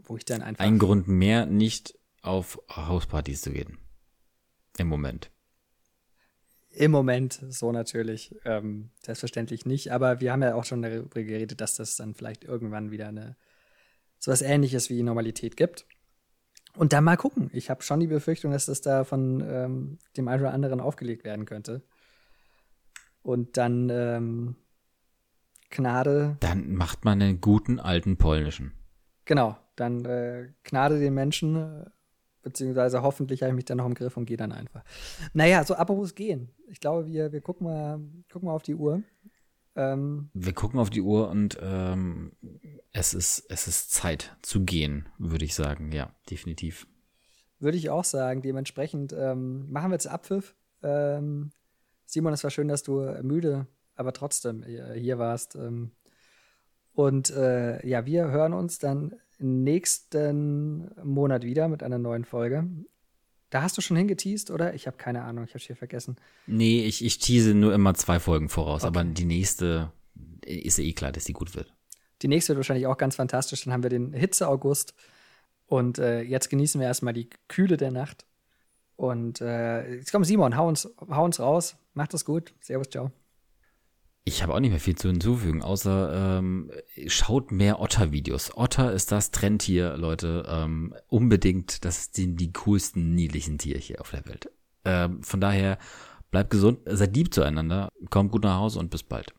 wo ich dann einfach. Ein Grund mehr, nicht auf Hauspartys zu gehen. Im Moment. Im Moment so natürlich. Ähm, selbstverständlich nicht. Aber wir haben ja auch schon darüber geredet, dass das dann vielleicht irgendwann wieder eine so was ähnliches wie Normalität gibt. Und dann mal gucken. Ich habe schon die Befürchtung, dass das da von ähm, dem einen oder anderen aufgelegt werden könnte. Und dann ähm, Gnade. Dann macht man einen guten alten polnischen. Genau, dann äh, Gnade den Menschen, beziehungsweise hoffentlich habe ich mich dann noch im Griff und gehe dann einfach. Naja, so apropos gehen. Ich glaube, wir, wir gucken, mal, gucken mal auf die Uhr. Ähm, wir gucken auf die Uhr und ähm, es, ist, es ist Zeit zu gehen, würde ich sagen. Ja, definitiv. Würde ich auch sagen. Dementsprechend ähm, machen wir jetzt Abpfiff. Ähm, Simon, es war schön, dass du müde, aber trotzdem hier warst. Ähm, und äh, ja, wir hören uns dann nächsten Monat wieder mit einer neuen Folge. Da hast du schon hingeteased, oder? Ich habe keine Ahnung, ich habe hier vergessen. Nee, ich, ich tease nur immer zwei Folgen voraus, okay. aber die nächste ist ja eh klar, dass die gut wird. Die nächste wird wahrscheinlich auch ganz fantastisch. Dann haben wir den Hitze-August. Und äh, jetzt genießen wir erstmal die Kühle der Nacht. Und äh, jetzt komm, Simon, hau uns, hau uns raus. Macht es gut. Servus, ciao. Ich habe auch nicht mehr viel zu hinzufügen, außer ähm, schaut mehr Otter-Videos. Otter ist das Trendtier, Leute. Ähm, unbedingt, das sind die coolsten, niedlichen Tiere hier auf der Welt. Ähm, von daher, bleibt gesund, seid lieb zueinander, kommt gut nach Hause und bis bald.